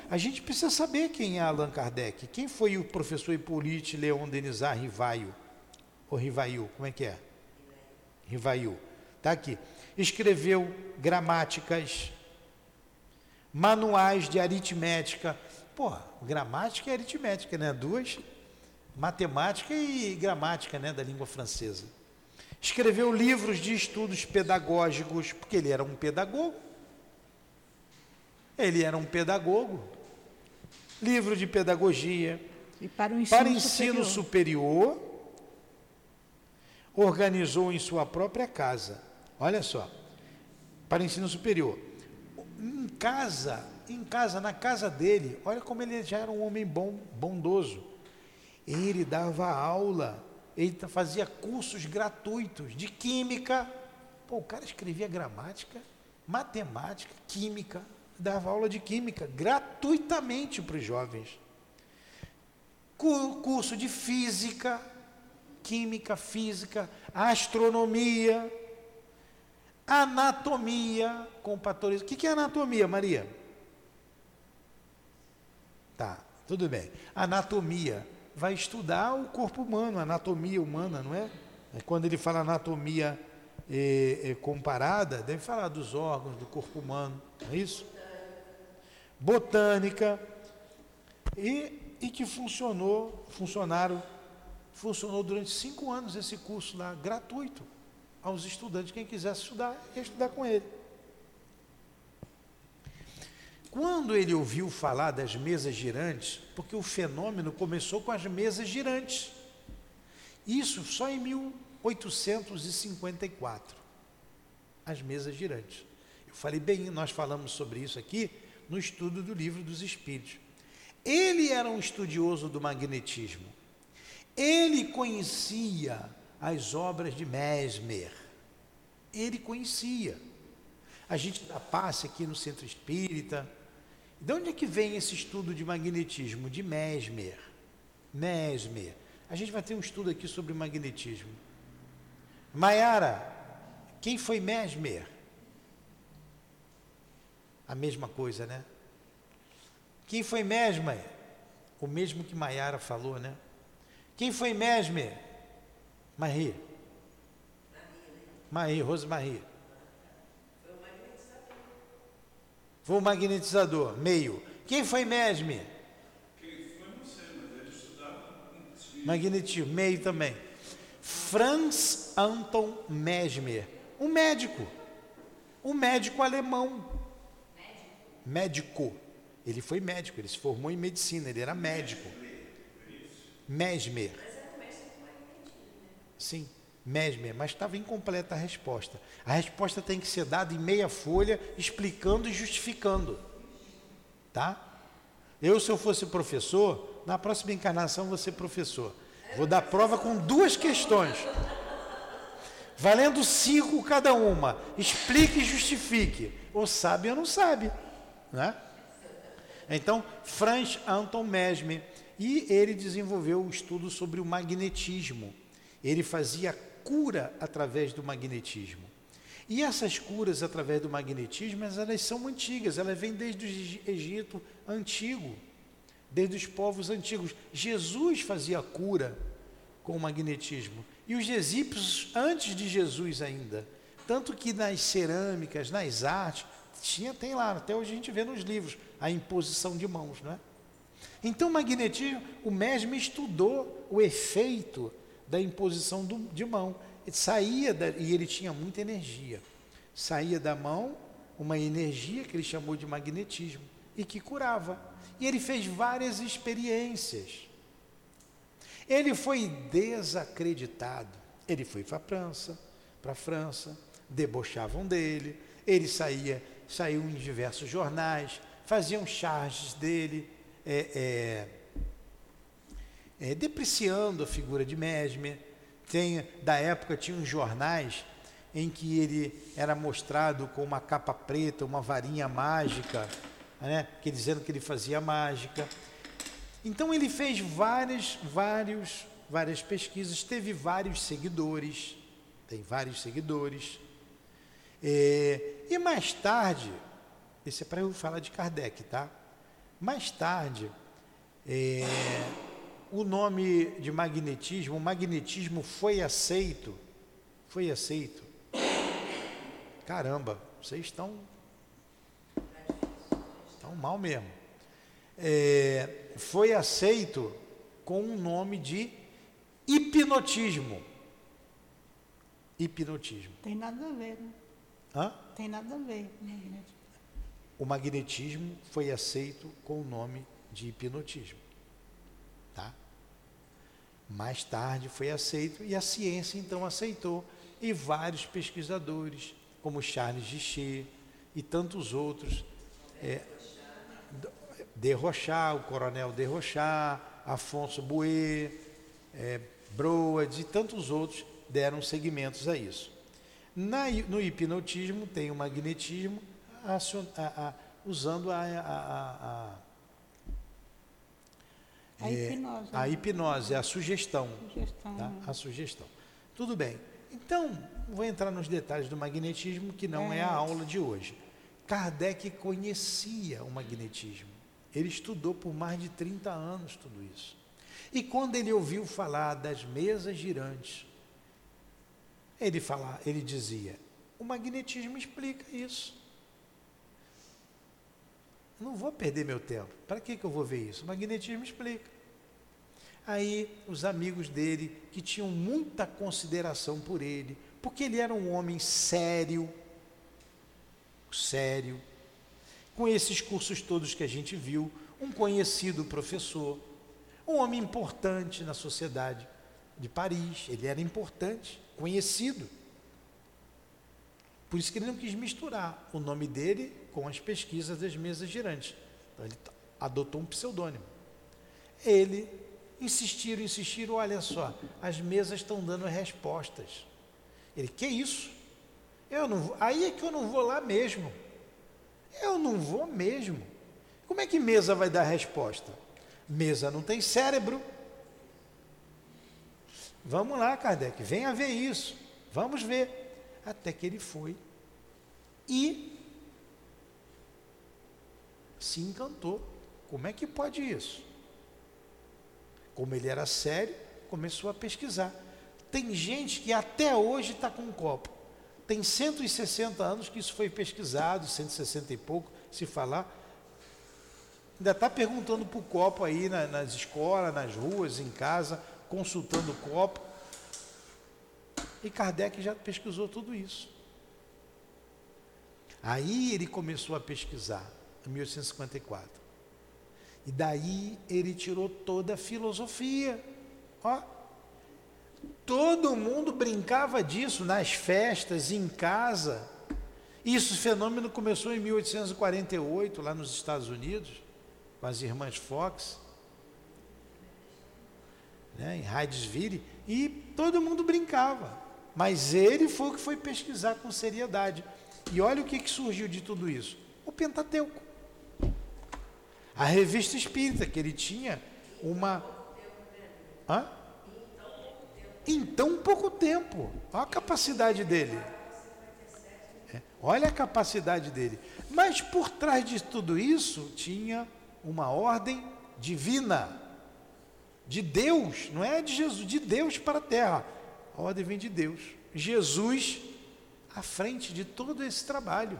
a gente precisa saber quem é Allan Kardec. Quem foi o professor Hippolyte Leon Denizar Rivaio? Ou Rivaio, como é que é? Rivaio. Está aqui. Escreveu gramáticas, manuais de aritmética. Pô, gramática e aritmética, né? Duas. Matemática e gramática, né? Da língua francesa. Escreveu livros de estudos pedagógicos, porque ele era um pedagogo. Ele era um pedagogo. Livro de pedagogia. E para o ensino, para ensino superior. superior, organizou em sua própria casa. Olha só. Para ensino superior. Em casa, em casa, na casa dele, olha como ele já era um homem bom, bondoso. Ele dava aula, ele fazia cursos gratuitos de química. Pô, o cara escrevia gramática, matemática, química, dava aula de química gratuitamente para os jovens. Curso de física, química, física, astronomia, anatomia, com patologia. O que é anatomia, Maria? Tá, tudo bem. Anatomia vai estudar o corpo humano, anatomia humana, não é? é quando ele fala anatomia é, é, comparada, deve falar dos órgãos do corpo humano, não é isso? botânica, e, e que funcionou, funcionaram, funcionou durante cinco anos esse curso lá, gratuito. aos estudantes. Quem quisesse estudar, ia estudar com ele. Quando ele ouviu falar das mesas girantes, porque o fenômeno começou com as mesas girantes. Isso só em 1854. As mesas girantes. Eu falei bem, nós falamos sobre isso aqui no estudo do livro dos Espíritos. Ele era um estudioso do magnetismo. Ele conhecia as obras de Mesmer. Ele conhecia. A gente dá passe aqui no centro espírita. De onde é que vem esse estudo de magnetismo? De Mesmer. Mesmer. A gente vai ter um estudo aqui sobre magnetismo. Maiara, quem foi Mesmer? A mesma coisa, né? Quem foi Mesmer? O mesmo que Maiara falou, né? Quem foi Mesmer? Marie. Marie, Rosemarie. Foi o magnetizador, meio. Quem foi Mesmer? Magnetismo, meio também. Franz Anton Mesmer, um médico. Um médico alemão. Médico. Ele foi médico, ele se formou em medicina, ele era médico. Mesmer. Sim, Mesmer, mas estava incompleta a resposta. A resposta tem que ser dada em meia folha, explicando e justificando. Tá? Eu, se eu fosse professor, na próxima encarnação vou ser professor. Vou dar prova com duas questões. Valendo cinco cada uma. Explique e justifique. Ou sabe ou não sabe. Né? Então, Franz Anton Mesmer, e ele desenvolveu o um estudo sobre o magnetismo. Ele fazia cura através do magnetismo. E essas curas através do magnetismo, elas são antigas, elas vêm desde o Egito antigo, desde os povos antigos. Jesus fazia cura com o magnetismo. E os egípcios, antes de Jesus ainda. Tanto que nas cerâmicas, nas artes, tinha, tem lá, até hoje a gente vê nos livros, a imposição de mãos, não é? Então, o magnetismo, o Mesmer estudou o efeito da imposição do, de mão. Ele saía da, e ele tinha muita energia. Saía da mão uma energia que ele chamou de magnetismo e que curava. E ele fez várias experiências. Ele foi desacreditado. Ele foi para a França, para a França, debochavam dele. Ele saía, saiu em diversos jornais, faziam charges dele, é, é, é, depreciando a figura de Mesmer. Tem, da época tinha uns jornais em que ele era mostrado com uma capa preta, uma varinha mágica, né, que dizendo que ele fazia mágica. Então ele fez várias, vários, várias pesquisas, teve vários seguidores, tem vários seguidores. É, e mais tarde, esse é para eu falar de Kardec, tá? Mais tarde, é, o nome de magnetismo, o magnetismo foi aceito, foi aceito. Caramba, vocês estão, estão mal mesmo. É, foi aceito com o nome de hipnotismo. Hipnotismo. Tem nada a ver, né? Hã? Tem nada a ver. Né? o magnetismo foi aceito com o nome de hipnotismo. Tá? Mais tarde foi aceito e a ciência então aceitou e vários pesquisadores, como Charles Gichet e tantos outros, é, Derrochar, o coronel Derrochar, Afonso Bouet, é, Broad e tantos outros deram seguimentos a isso. Na, no hipnotismo tem o magnetismo a, a, usando a, a, é, hipnose, a hipnose, a sugestão. sugestão tá? né? A sugestão. Tudo bem. Então, vou entrar nos detalhes do magnetismo, que não é, é a aula de hoje. Kardec conhecia o magnetismo. Ele estudou por mais de 30 anos tudo isso. E quando ele ouviu falar das mesas girantes, ele, fala, ele dizia: o magnetismo explica isso. Não vou perder meu tempo. Para que, que eu vou ver isso? O magnetismo explica. Aí os amigos dele, que tinham muita consideração por ele, Porque ele era um homem sério, sério, com esses cursos todos que a gente viu, um conhecido professor, um homem importante na sociedade de Paris, ele era importante, conhecido. Por isso que ele não quis misturar o nome dele com as pesquisas das mesas girantes. Então ele adotou um pseudônimo. Ele insistiram, insistiram, olha só, as mesas estão dando respostas. Ele, que isso? Eu não vou, aí é que eu não vou lá mesmo. Eu não vou mesmo. Como é que mesa vai dar resposta? Mesa não tem cérebro. Vamos lá, Kardec, venha ver isso. Vamos ver. Até que ele foi e se encantou. Como é que pode isso? Como ele era sério, começou a pesquisar. Tem gente que até hoje está com um copo. Tem 160 anos que isso foi pesquisado, 160 e pouco, se falar. Ainda está perguntando para o copo aí na, nas escolas, nas ruas, em casa, consultando o copo. E Kardec já pesquisou tudo isso. Aí ele começou a pesquisar, em 1854. E daí ele tirou toda a filosofia. Ó, todo mundo brincava disso nas festas, em casa. Isso, fenômeno começou em 1848, lá nos Estados Unidos, com as irmãs Fox, né, em Hydesville, e todo mundo brincava. Mas ele foi o que foi pesquisar com seriedade. E olha o que, que surgiu de tudo isso: o Pentateuco. A revista espírita, que ele tinha uma. Hã? Em tão pouco tempo. Olha a capacidade dele. É, olha a capacidade dele. Mas por trás de tudo isso tinha uma ordem divina. De Deus, não é de Jesus, de Deus para a terra. A ordem vem de Deus. Jesus à frente de todo esse trabalho.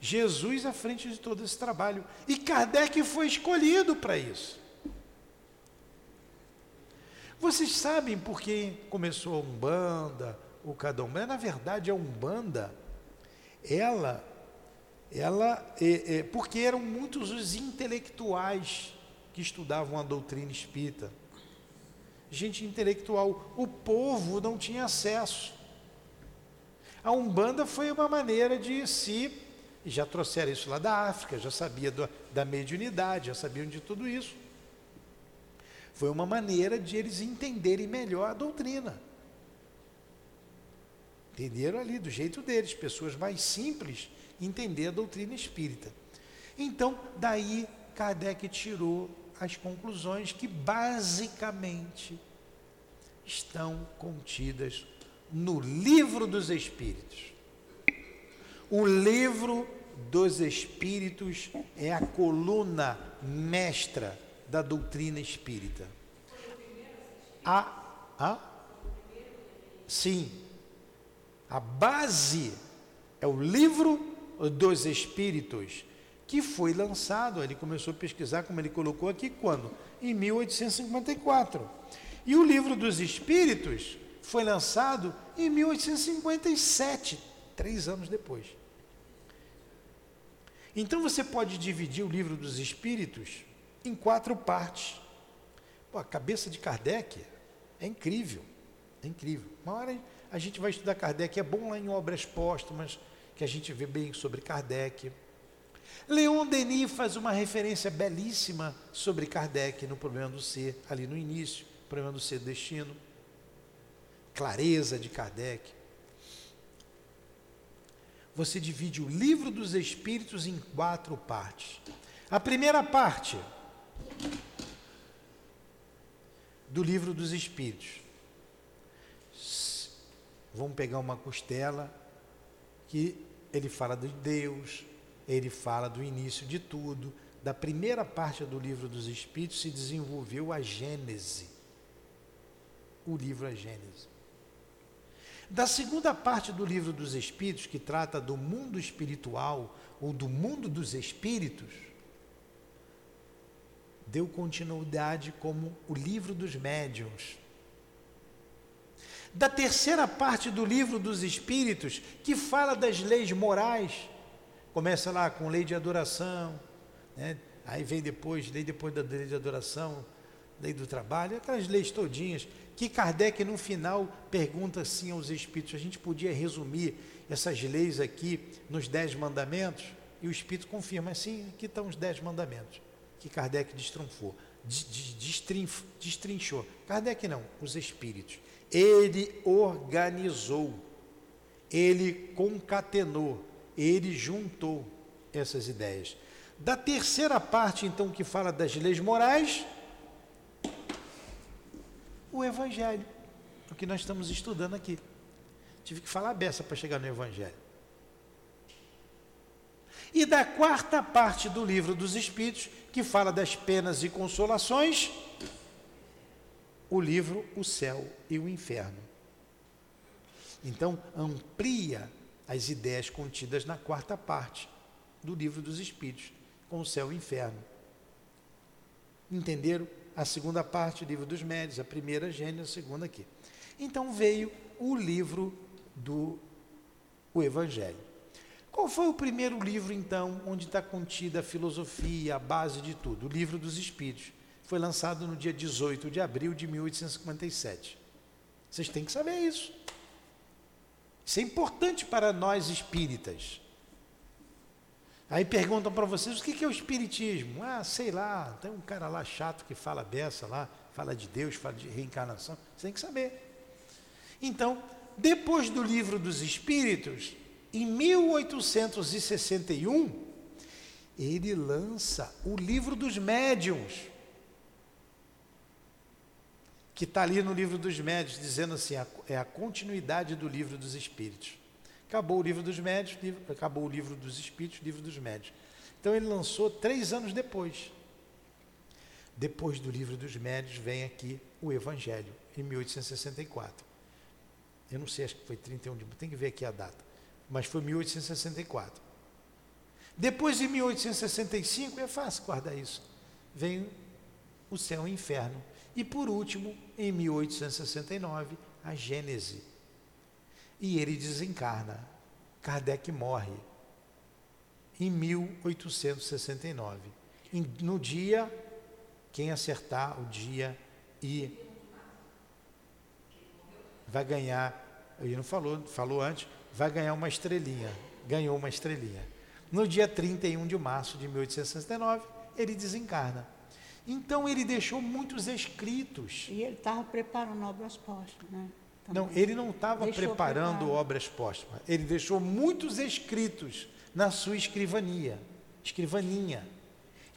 Jesus à frente de todo esse trabalho. E Kardec foi escolhido para isso. Vocês sabem por que começou a Umbanda, o Candomblé? Na verdade, a Umbanda, ela, ela, é, é, porque eram muitos os intelectuais que estudavam a doutrina espírita. Gente intelectual. O povo não tinha acesso. A Umbanda foi uma maneira de se, já trouxeram isso lá da África, já sabia do, da mediunidade, já sabiam de tudo isso. Foi uma maneira de eles entenderem melhor a doutrina. Entenderam ali do jeito deles, pessoas mais simples entender a doutrina espírita. Então, daí Kardec tirou as conclusões que basicamente estão contidas no livro dos Espíritos. O livro dos Espíritos é a coluna mestra da doutrina espírita. A, a, sim, a base é o livro dos Espíritos, que foi lançado, ele começou a pesquisar, como ele colocou aqui, quando? Em 1854. E o livro dos Espíritos foi lançado em 1857, três anos depois. Então você pode dividir o livro dos Espíritos em quatro partes. Pô, a cabeça de Kardec é incrível, é incrível. Uma hora a gente vai estudar Kardec, é bom lá em obras póstumas, que a gente vê bem sobre Kardec. Leon Denis faz uma referência belíssima sobre Kardec no problema do ser, ali no início, problema do ser destino clareza de Kardec. Você divide o livro dos Espíritos em quatro partes. A primeira parte do livro dos Espíritos. Vamos pegar uma costela que ele fala de Deus, ele fala do início de tudo. Da primeira parte do livro dos Espíritos se desenvolveu a Gênese. O livro é Gênese. Da segunda parte do livro dos Espíritos, que trata do mundo espiritual ou do mundo dos espíritos, deu continuidade como o livro dos médiuns. da terceira parte do livro dos Espíritos, que fala das leis morais. Começa lá com lei de adoração, né? aí vem depois, lei depois da lei de adoração, lei do trabalho, aquelas leis todinhas, que Kardec no final pergunta assim aos Espíritos, a gente podia resumir essas leis aqui nos dez mandamentos? E o Espírito confirma, assim, aqui estão os dez mandamentos, que Kardec destronfou, destrinchou. Kardec não, os Espíritos. Ele organizou, ele concatenou, ele juntou essas ideias. Da terceira parte, então, que fala das leis morais, o Evangelho, o que nós estamos estudando aqui. Tive que falar beça para chegar no Evangelho. E da quarta parte do livro dos Espíritos, que fala das penas e consolações, o livro O Céu e o Inferno. Então, amplia as ideias contidas na quarta parte do livro dos Espíritos, com o céu e o inferno. Entenderam? A segunda parte, livro dos médios, a primeira Gênesis, a segunda aqui. Então veio o livro do o Evangelho. Qual foi o primeiro livro, então, onde está contida a filosofia, a base de tudo? O livro dos Espíritos foi lançado no dia 18 de abril de 1857. Vocês têm que saber isso. Isso é importante para nós espíritas. Aí perguntam para vocês o que é o espiritismo? Ah, sei lá, tem um cara lá chato que fala beça lá, fala de Deus, fala de reencarnação. Você tem que saber. Então, depois do livro dos Espíritos, em 1861, ele lança o livro dos médiuns que está ali no livro dos médios, dizendo assim, é a continuidade do livro dos espíritos. Acabou o livro dos médios, livro, acabou o livro dos espíritos, livro dos médios. Então ele lançou três anos depois. Depois do livro dos médios vem aqui o Evangelho, em 1864. Eu não sei, acho que foi 31 de tem que ver aqui a data. Mas foi 1864. Depois de 1865, é fácil guardar isso. Vem o céu e o inferno e por último, em 1869, a Gênese. E ele desencarna. Kardec morre em 1869. no dia, quem acertar o dia e vai ganhar, ele não falou, falou antes, vai ganhar uma estrelinha. Ganhou uma estrelinha. No dia 31 de março de 1869, ele desencarna. Então ele deixou muitos escritos. E ele estava preparando obras póstumas, né? Também. Não, ele não estava preparando preparar. obras póstumas. Ele deixou muitos escritos na sua escrivania, escrivaninha.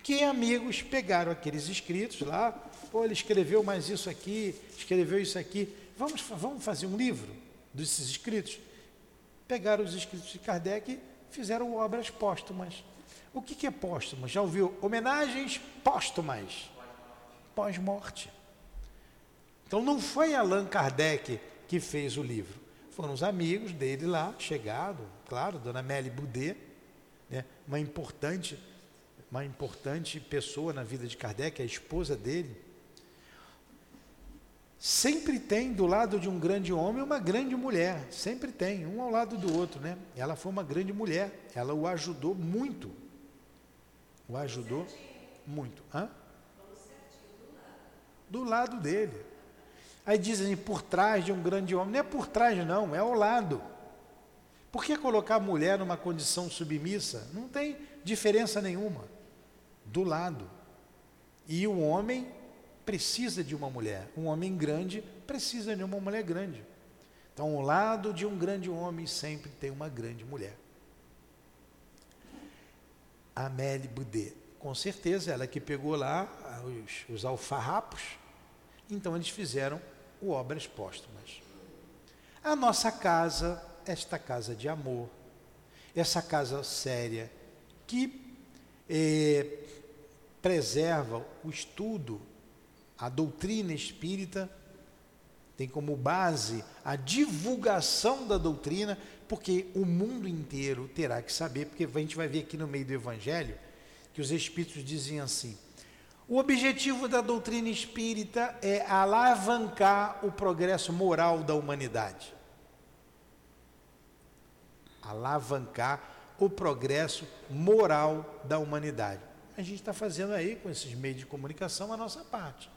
Que amigos pegaram aqueles escritos lá, pô, ele escreveu mais isso aqui, escreveu isso aqui. Vamos, vamos fazer um livro desses escritos? Pegaram os escritos de Kardec e fizeram obras póstumas. O que, que é póstumo? Já ouviu? Homenagens póstumas. Pós-morte. Então não foi Allan Kardec que fez o livro. Foram os amigos dele lá, chegado, claro, Dona Mélie Boudet, né, uma importante, uma importante pessoa na vida de Kardec, a esposa dele. Sempre tem do lado de um grande homem uma grande mulher, sempre tem, um ao lado do outro, né? Ela foi uma grande mulher, ela o ajudou muito o ajudou muito. Hã? Do lado dele. Aí dizem por trás de um grande homem. Não é por trás, não, é ao lado. Por que colocar a mulher numa condição submissa? Não tem diferença nenhuma. Do lado. E o homem precisa de uma mulher. Um homem grande precisa de uma mulher grande. Então, ao lado de um grande homem sempre tem uma grande mulher. Amélie Boudet. Com certeza, ela que pegou lá os, os alfarrapos, então eles fizeram Obras Póstumas. A nossa casa, esta casa de amor, essa casa séria, que eh, preserva o estudo, a doutrina espírita, tem como base a divulgação da doutrina, porque o mundo inteiro terá que saber, porque a gente vai ver aqui no meio do Evangelho que os Espíritos dizem assim: O objetivo da doutrina espírita é alavancar o progresso moral da humanidade. Alavancar o progresso moral da humanidade. A gente está fazendo aí, com esses meios de comunicação, a nossa parte.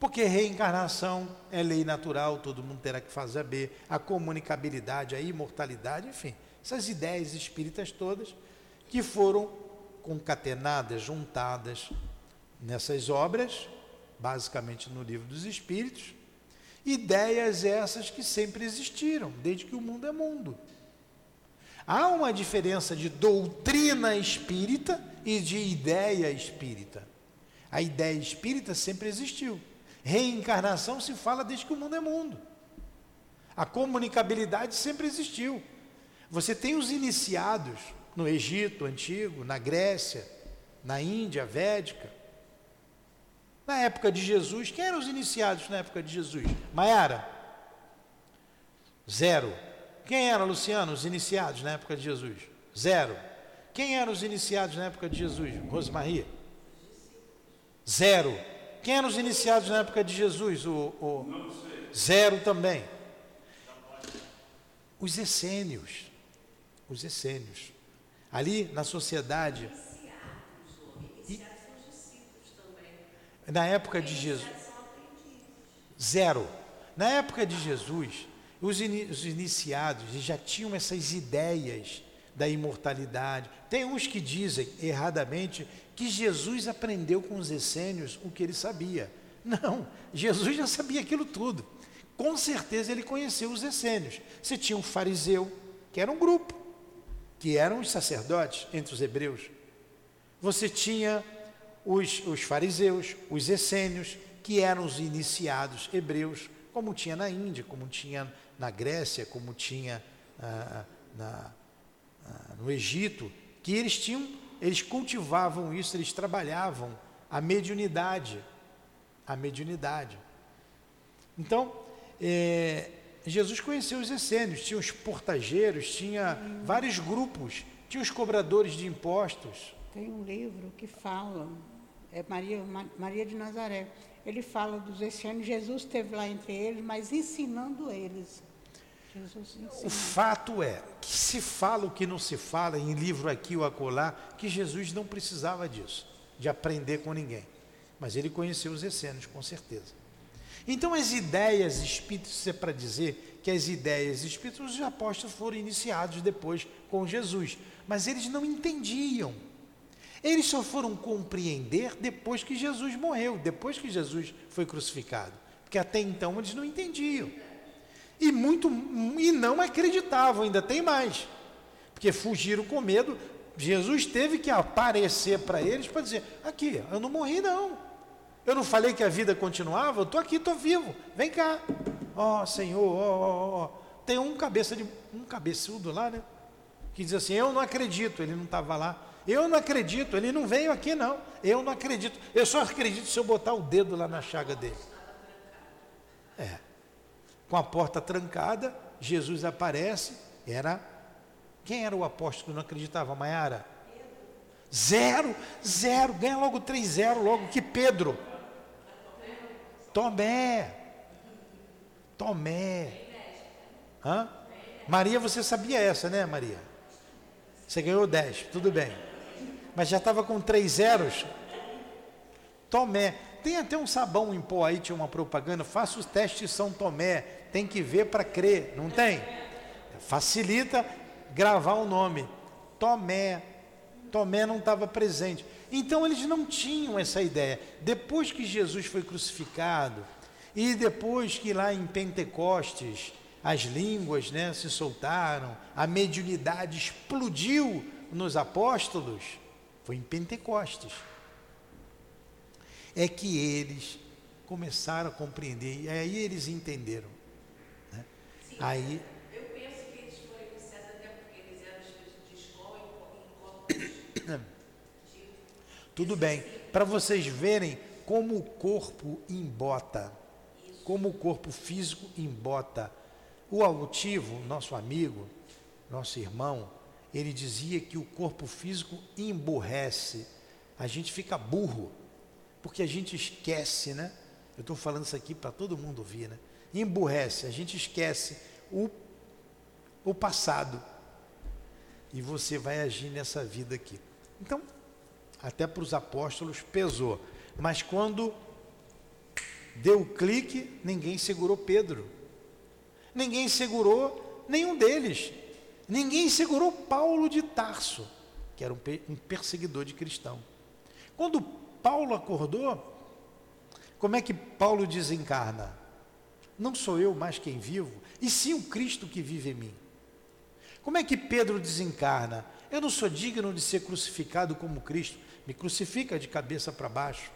Porque reencarnação é lei natural, todo mundo terá que fazer a comunicabilidade, a imortalidade, enfim, essas ideias espíritas todas que foram concatenadas, juntadas nessas obras, basicamente no livro dos Espíritos, ideias essas que sempre existiram, desde que o mundo é mundo. Há uma diferença de doutrina espírita e de ideia espírita. A ideia espírita sempre existiu. Reencarnação se fala desde que o mundo é mundo. A comunicabilidade sempre existiu. Você tem os iniciados no Egito antigo, na Grécia, na Índia védica. Na época de Jesus, quem eram os iniciados na época de Jesus? Maiara? Zero. Quem eram, Luciano, os iniciados na época de Jesus? Zero. Quem eram os iniciados na época de Jesus? Rosmaria? Zero. Quem eram os iniciados na época de Jesus? O, o zero também. Os essênios. Os essênios. Ali na sociedade. Na época de Jesus. Zero. Na época de Jesus, os, in, os iniciados já tinham essas ideias da imortalidade. Tem uns que dizem erradamente que Jesus aprendeu com os essênios o que ele sabia. Não, Jesus já sabia aquilo tudo. Com certeza ele conheceu os essênios. Você tinha um fariseu, que era um grupo, que eram os sacerdotes entre os hebreus. Você tinha os, os fariseus, os essênios, que eram os iniciados hebreus, como tinha na Índia, como tinha na Grécia, como tinha ah, na, ah, no Egito, que eles tinham eles cultivavam isso, eles trabalhavam a mediunidade. A mediunidade. Então, é, Jesus conheceu os essênios, tinha os portageiros, tinha vários grupos, tinha os cobradores de impostos. Tem um livro que fala, é Maria, Maria de Nazaré. Ele fala dos essênios, Jesus esteve lá entre eles, mas ensinando eles. O fato é que se fala o que não se fala em livro aqui ou acolá, que Jesus não precisava disso, de aprender com ninguém. Mas ele conheceu os essênios, com certeza. Então, as ideias espíritas, é para dizer que as ideias espíritas, os apóstolos foram iniciados depois com Jesus, mas eles não entendiam. Eles só foram compreender depois que Jesus morreu, depois que Jesus foi crucificado, porque até então eles não entendiam e muito e não acreditavam, ainda tem mais. Porque fugiram com medo. Jesus teve que aparecer para eles para dizer: "Aqui, eu não morri não. Eu não falei que a vida continuava, eu estou aqui, estou vivo. Vem cá. Ó, oh, Senhor, ó, ó, ó. Tem um cabeça de um cabeçudo lá, né? Que diz assim: "Eu não acredito, ele não estava lá. Eu não acredito, ele não veio aqui não. Eu não acredito. Eu só acredito se eu botar o dedo lá na chaga dele." É com a porta trancada, Jesus aparece, era quem era o apóstolo que não acreditava, Maiara? Zero, zero, ganha logo três zero, logo que Pedro. Tomé. Tomé. Hã? Maria, você sabia essa, né, Maria? Você ganhou 10, tudo bem. Mas já estava com três zeros. Tomé. Tem até um sabão em pó aí, tinha uma propaganda. Faça os testes São Tomé. Tem que ver para crer, não tem? Facilita gravar o nome. Tomé. Tomé não estava presente. Então eles não tinham essa ideia. Depois que Jesus foi crucificado, e depois que lá em Pentecostes as línguas né, se soltaram, a mediunidade explodiu nos apóstolos, foi em Pentecostes é que eles começaram a compreender, e aí eles entenderam. Aí, eu penso que eles foram iniciados até porque eles eram de escola em Tudo bem, para vocês verem como o corpo embota, como o corpo físico embota. O altivo, nosso amigo, nosso irmão, ele dizia que o corpo físico emburrece, a gente fica burro Porque a gente esquece, né? Eu estou falando isso aqui para todo mundo ouvir, né? Emburrece, a gente esquece o, o passado. E você vai agir nessa vida aqui. Então, até para os apóstolos pesou. Mas quando deu o clique, ninguém segurou Pedro. Ninguém segurou nenhum deles. Ninguém segurou Paulo de Tarso, que era um perseguidor de cristão. Quando Paulo acordou, como é que Paulo desencarna? Não sou eu mais quem vivo, e sim o Cristo que vive em mim. Como é que Pedro desencarna? Eu não sou digno de ser crucificado como Cristo. Me crucifica de cabeça para baixo.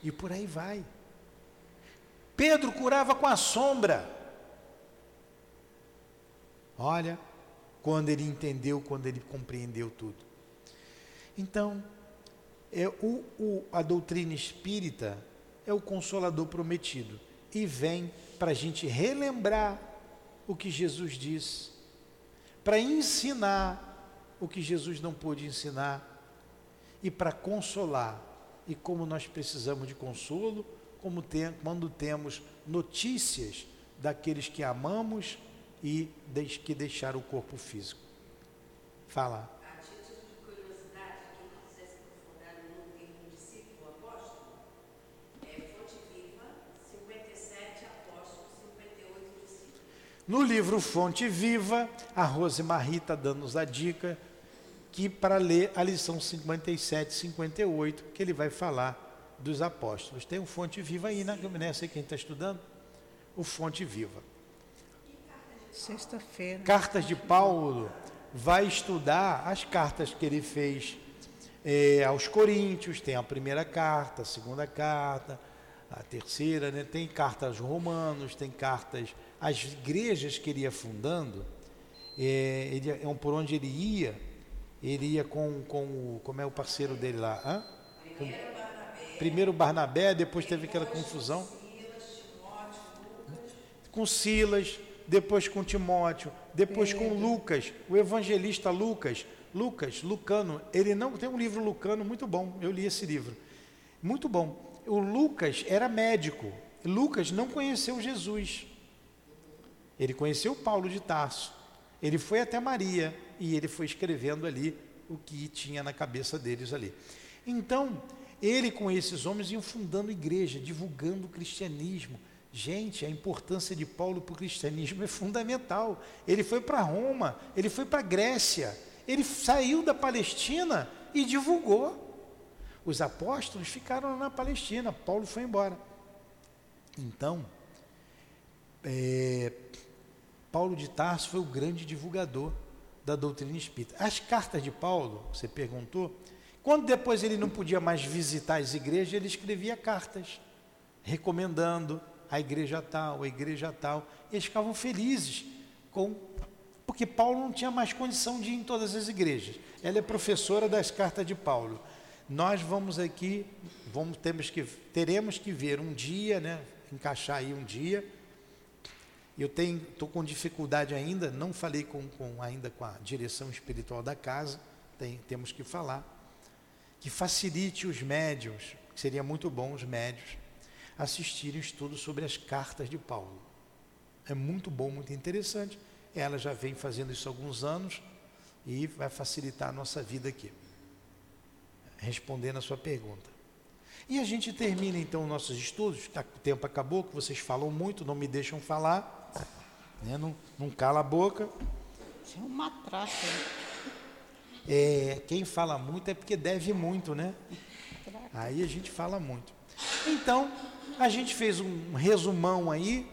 E por aí vai. Pedro curava com a sombra. Olha, quando ele entendeu, quando ele compreendeu tudo. Então, é o, o, a doutrina espírita é o consolador prometido e vem para a gente relembrar o que Jesus disse, para ensinar o que Jesus não pôde ensinar e para consolar. E como nós precisamos de consolo, como tem, quando temos notícias daqueles que amamos e que deixaram o corpo físico. Fala. A título de curiosidade, quem quiser se aprofundar no termo discípulo apóstolo, é Fonte Viva, 57 apóstolos, 58 discípulos. No livro Fonte Viva, a Rosemarie está dando-nos a dica que para ler a lição 57, 58, que ele vai falar dos apóstolos. Tem um Fonte Viva aí, né? Sei quem está estudando. O Fonte Viva. Sexta-feira. Cartas de Paulo vai estudar as cartas que ele fez é, aos Coríntios, tem a primeira carta, a segunda carta, a terceira, né? tem cartas romanos, tem cartas, as igrejas que ele ia fundando, é, ele, é por onde ele ia, ele ia com, com o, como é o parceiro dele lá? Hã? Com, primeiro Barnabé, depois teve aquela confusão. Com Silas, depois com Timóteo, depois com Lucas, o evangelista Lucas, Lucas, Lucano, ele não tem um livro Lucano muito bom, eu li esse livro. Muito bom. O Lucas era médico. Lucas não conheceu Jesus. Ele conheceu Paulo de Tarso. Ele foi até Maria e ele foi escrevendo ali o que tinha na cabeça deles ali. Então, ele com esses homens iam fundando igreja, divulgando o cristianismo, Gente, a importância de Paulo para o cristianismo é fundamental. Ele foi para Roma, ele foi para Grécia, ele saiu da Palestina e divulgou. Os apóstolos ficaram na Palestina, Paulo foi embora. Então, é, Paulo de Tarso foi o grande divulgador da doutrina espírita. As cartas de Paulo, você perguntou, quando depois ele não podia mais visitar as igrejas, ele escrevia cartas, recomendando, a igreja tal, a igreja tal. Eles ficavam felizes com porque Paulo não tinha mais condição de ir em todas as igrejas. Ela é professora das cartas de Paulo. Nós vamos aqui, vamos temos que teremos que ver um dia, né, encaixar aí um dia. Eu tenho estou com dificuldade ainda, não falei com, com ainda com a direção espiritual da casa, tem, temos que falar que facilite os médios, seria muito bom os médios assistirem um estudo sobre as cartas de Paulo. É muito bom, muito interessante. Ela já vem fazendo isso há alguns anos e vai facilitar a nossa vida aqui. Respondendo a sua pergunta. E a gente termina então nossos estudos, tá, o tempo acabou, que vocês falam muito, não me deixam falar, né? não, não cala a boca. Isso é uma traça. É, quem fala muito é porque deve muito, né? Aí a gente fala muito. Então, a gente fez um resumão aí,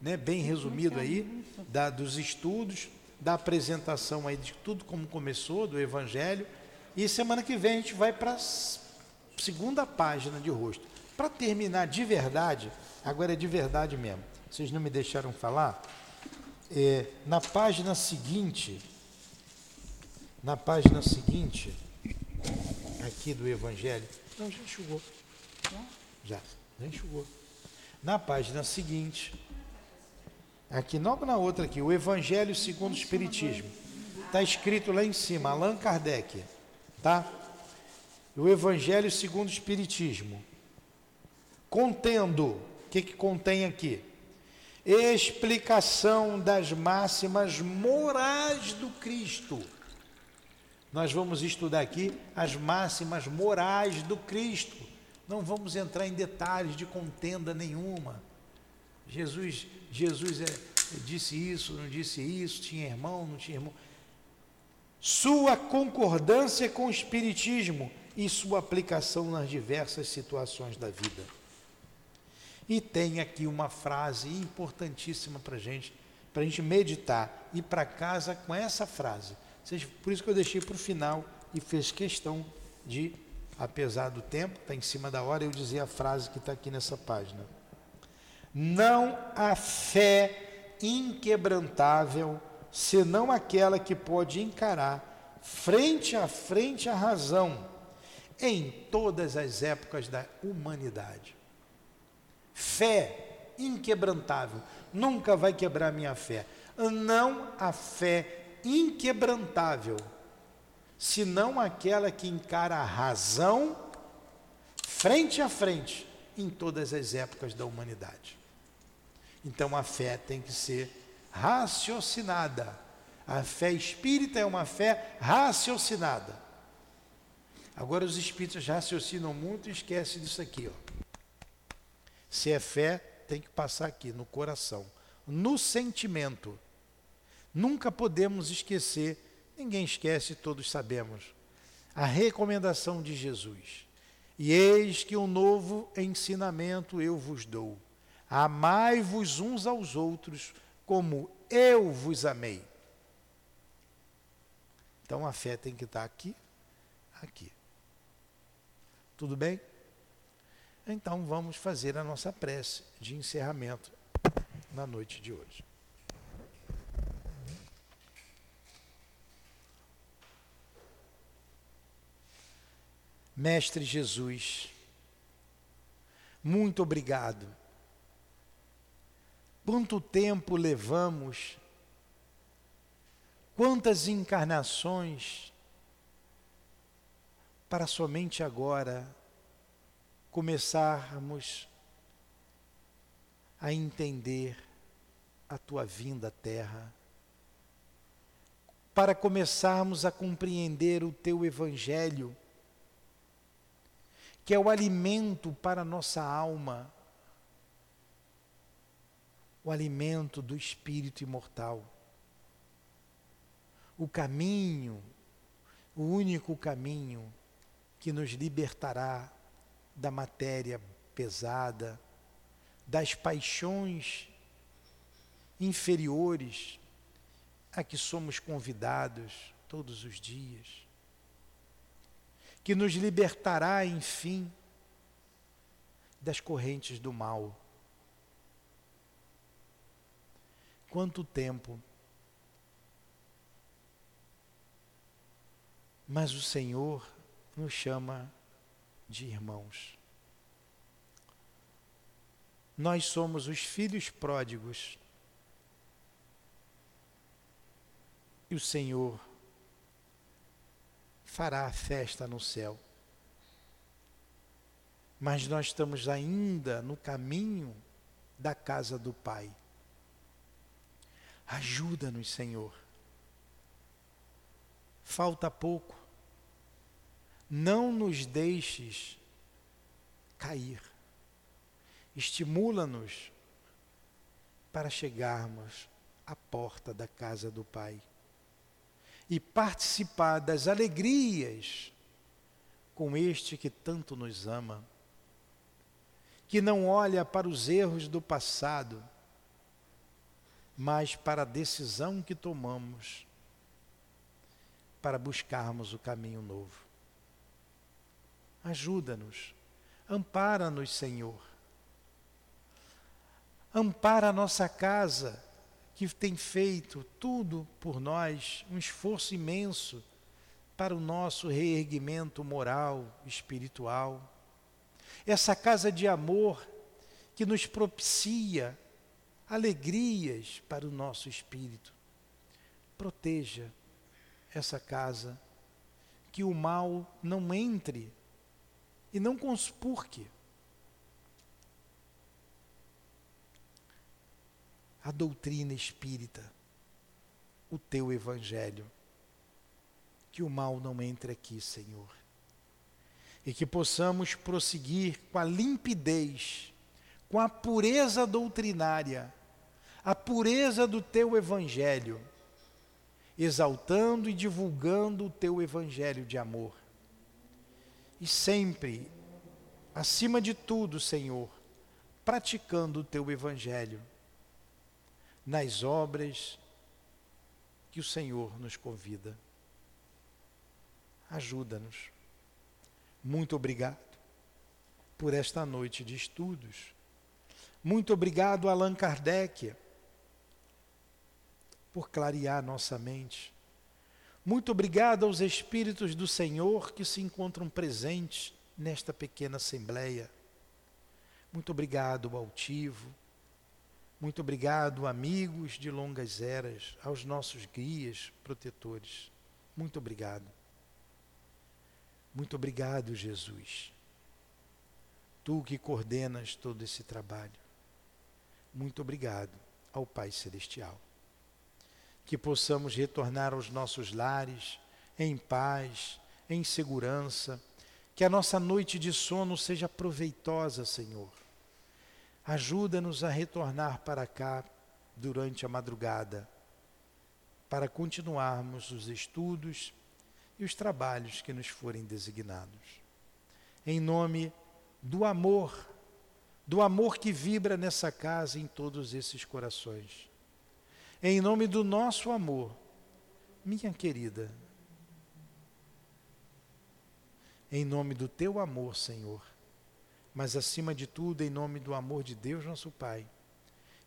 né, bem resumido aí, da, dos estudos, da apresentação aí de tudo como começou, do Evangelho. E semana que vem a gente vai para a segunda página de rosto. Para terminar de verdade, agora é de verdade mesmo. Vocês não me deixaram falar? É, na página seguinte, na página seguinte, aqui do Evangelho. Não, já enxugou. Já. Já enxugou. Na página seguinte, aqui, logo na outra aqui, o Evangelho segundo o Espiritismo. Está escrito lá em cima, Allan Kardec. Tá? o Evangelho segundo o Espiritismo, contendo, o que, que contém aqui? Explicação das máximas morais do Cristo. Nós vamos estudar aqui as máximas morais do Cristo. Não vamos entrar em detalhes de contenda nenhuma. Jesus, Jesus é, disse isso, não disse isso, tinha irmão, não tinha irmão. Sua concordância com o Espiritismo e sua aplicação nas diversas situações da vida. E tem aqui uma frase importantíssima para gente, para a gente meditar, ir para casa com essa frase. Por isso que eu deixei para o final e fez questão de, apesar do tempo, está em cima da hora, eu dizer a frase que está aqui nessa página. Não há fé inquebrantável, senão aquela que pode encarar frente a frente a razão em todas as épocas da humanidade. Fé inquebrantável, nunca vai quebrar minha fé. Não há fé inquebrantável, senão aquela que encara a razão frente a frente em todas as épocas da humanidade. Então a fé tem que ser raciocinada. A fé espírita é uma fé raciocinada. Agora os espíritos raciocinam muito e esquecem disso aqui. Ó. Se é fé, tem que passar aqui, no coração, no sentimento. Nunca podemos esquecer, ninguém esquece, todos sabemos, a recomendação de Jesus. E eis que um novo ensinamento eu vos dou: amai-vos uns aos outros, como eu vos amei. Então a fé tem que estar aqui, aqui. Tudo bem? Então vamos fazer a nossa prece de encerramento na noite de hoje. Mestre Jesus, muito obrigado. Quanto tempo levamos, quantas encarnações para somente agora começarmos a entender a tua vinda à terra, para começarmos a compreender o teu evangelho, que é o alimento para a nossa alma, o alimento do espírito imortal. O caminho, o único caminho que nos libertará da matéria pesada, das paixões inferiores a que somos convidados todos os dias, que nos libertará, enfim, das correntes do mal. Quanto tempo mas o Senhor nos chama de irmãos. Nós somos os filhos pródigos. E o Senhor fará a festa no céu. Mas nós estamos ainda no caminho da casa do Pai. Ajuda-nos, Senhor. Falta pouco não nos deixes cair. Estimula-nos para chegarmos à porta da casa do Pai e participar das alegrias com este que tanto nos ama, que não olha para os erros do passado, mas para a decisão que tomamos para buscarmos o caminho novo. Ajuda-nos, ampara-nos, Senhor. Ampara a nossa casa, que tem feito tudo por nós, um esforço imenso para o nosso reerguimento moral, espiritual. Essa casa de amor que nos propicia alegrias para o nosso espírito. Proteja essa casa, que o mal não entre e não conspurque. A doutrina espírita, o teu evangelho. Que o mal não entre aqui, Senhor. E que possamos prosseguir com a limpidez, com a pureza doutrinária, a pureza do teu evangelho, exaltando e divulgando o teu evangelho de amor e sempre, acima de tudo, Senhor, praticando o teu evangelho nas obras que o Senhor nos convida. Ajuda-nos. Muito obrigado por esta noite de estudos. Muito obrigado, Allan Kardec, por clarear nossa mente muito obrigado aos Espíritos do Senhor que se encontram presentes nesta pequena assembleia. Muito obrigado, altivo. Muito obrigado, amigos de longas eras, aos nossos guias, protetores. Muito obrigado. Muito obrigado, Jesus. Tu que coordenas todo esse trabalho. Muito obrigado ao Pai Celestial que possamos retornar aos nossos lares em paz, em segurança, que a nossa noite de sono seja proveitosa, Senhor. Ajuda-nos a retornar para cá durante a madrugada, para continuarmos os estudos e os trabalhos que nos forem designados. Em nome do amor, do amor que vibra nessa casa em todos esses corações em nome do nosso amor, minha querida, em nome do teu amor, Senhor, mas acima de tudo, em nome do amor de Deus, nosso Pai,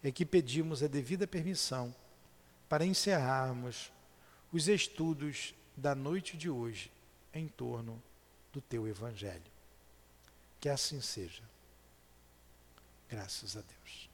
é que pedimos a devida permissão para encerrarmos os estudos da noite de hoje em torno do teu Evangelho. Que assim seja. Graças a Deus.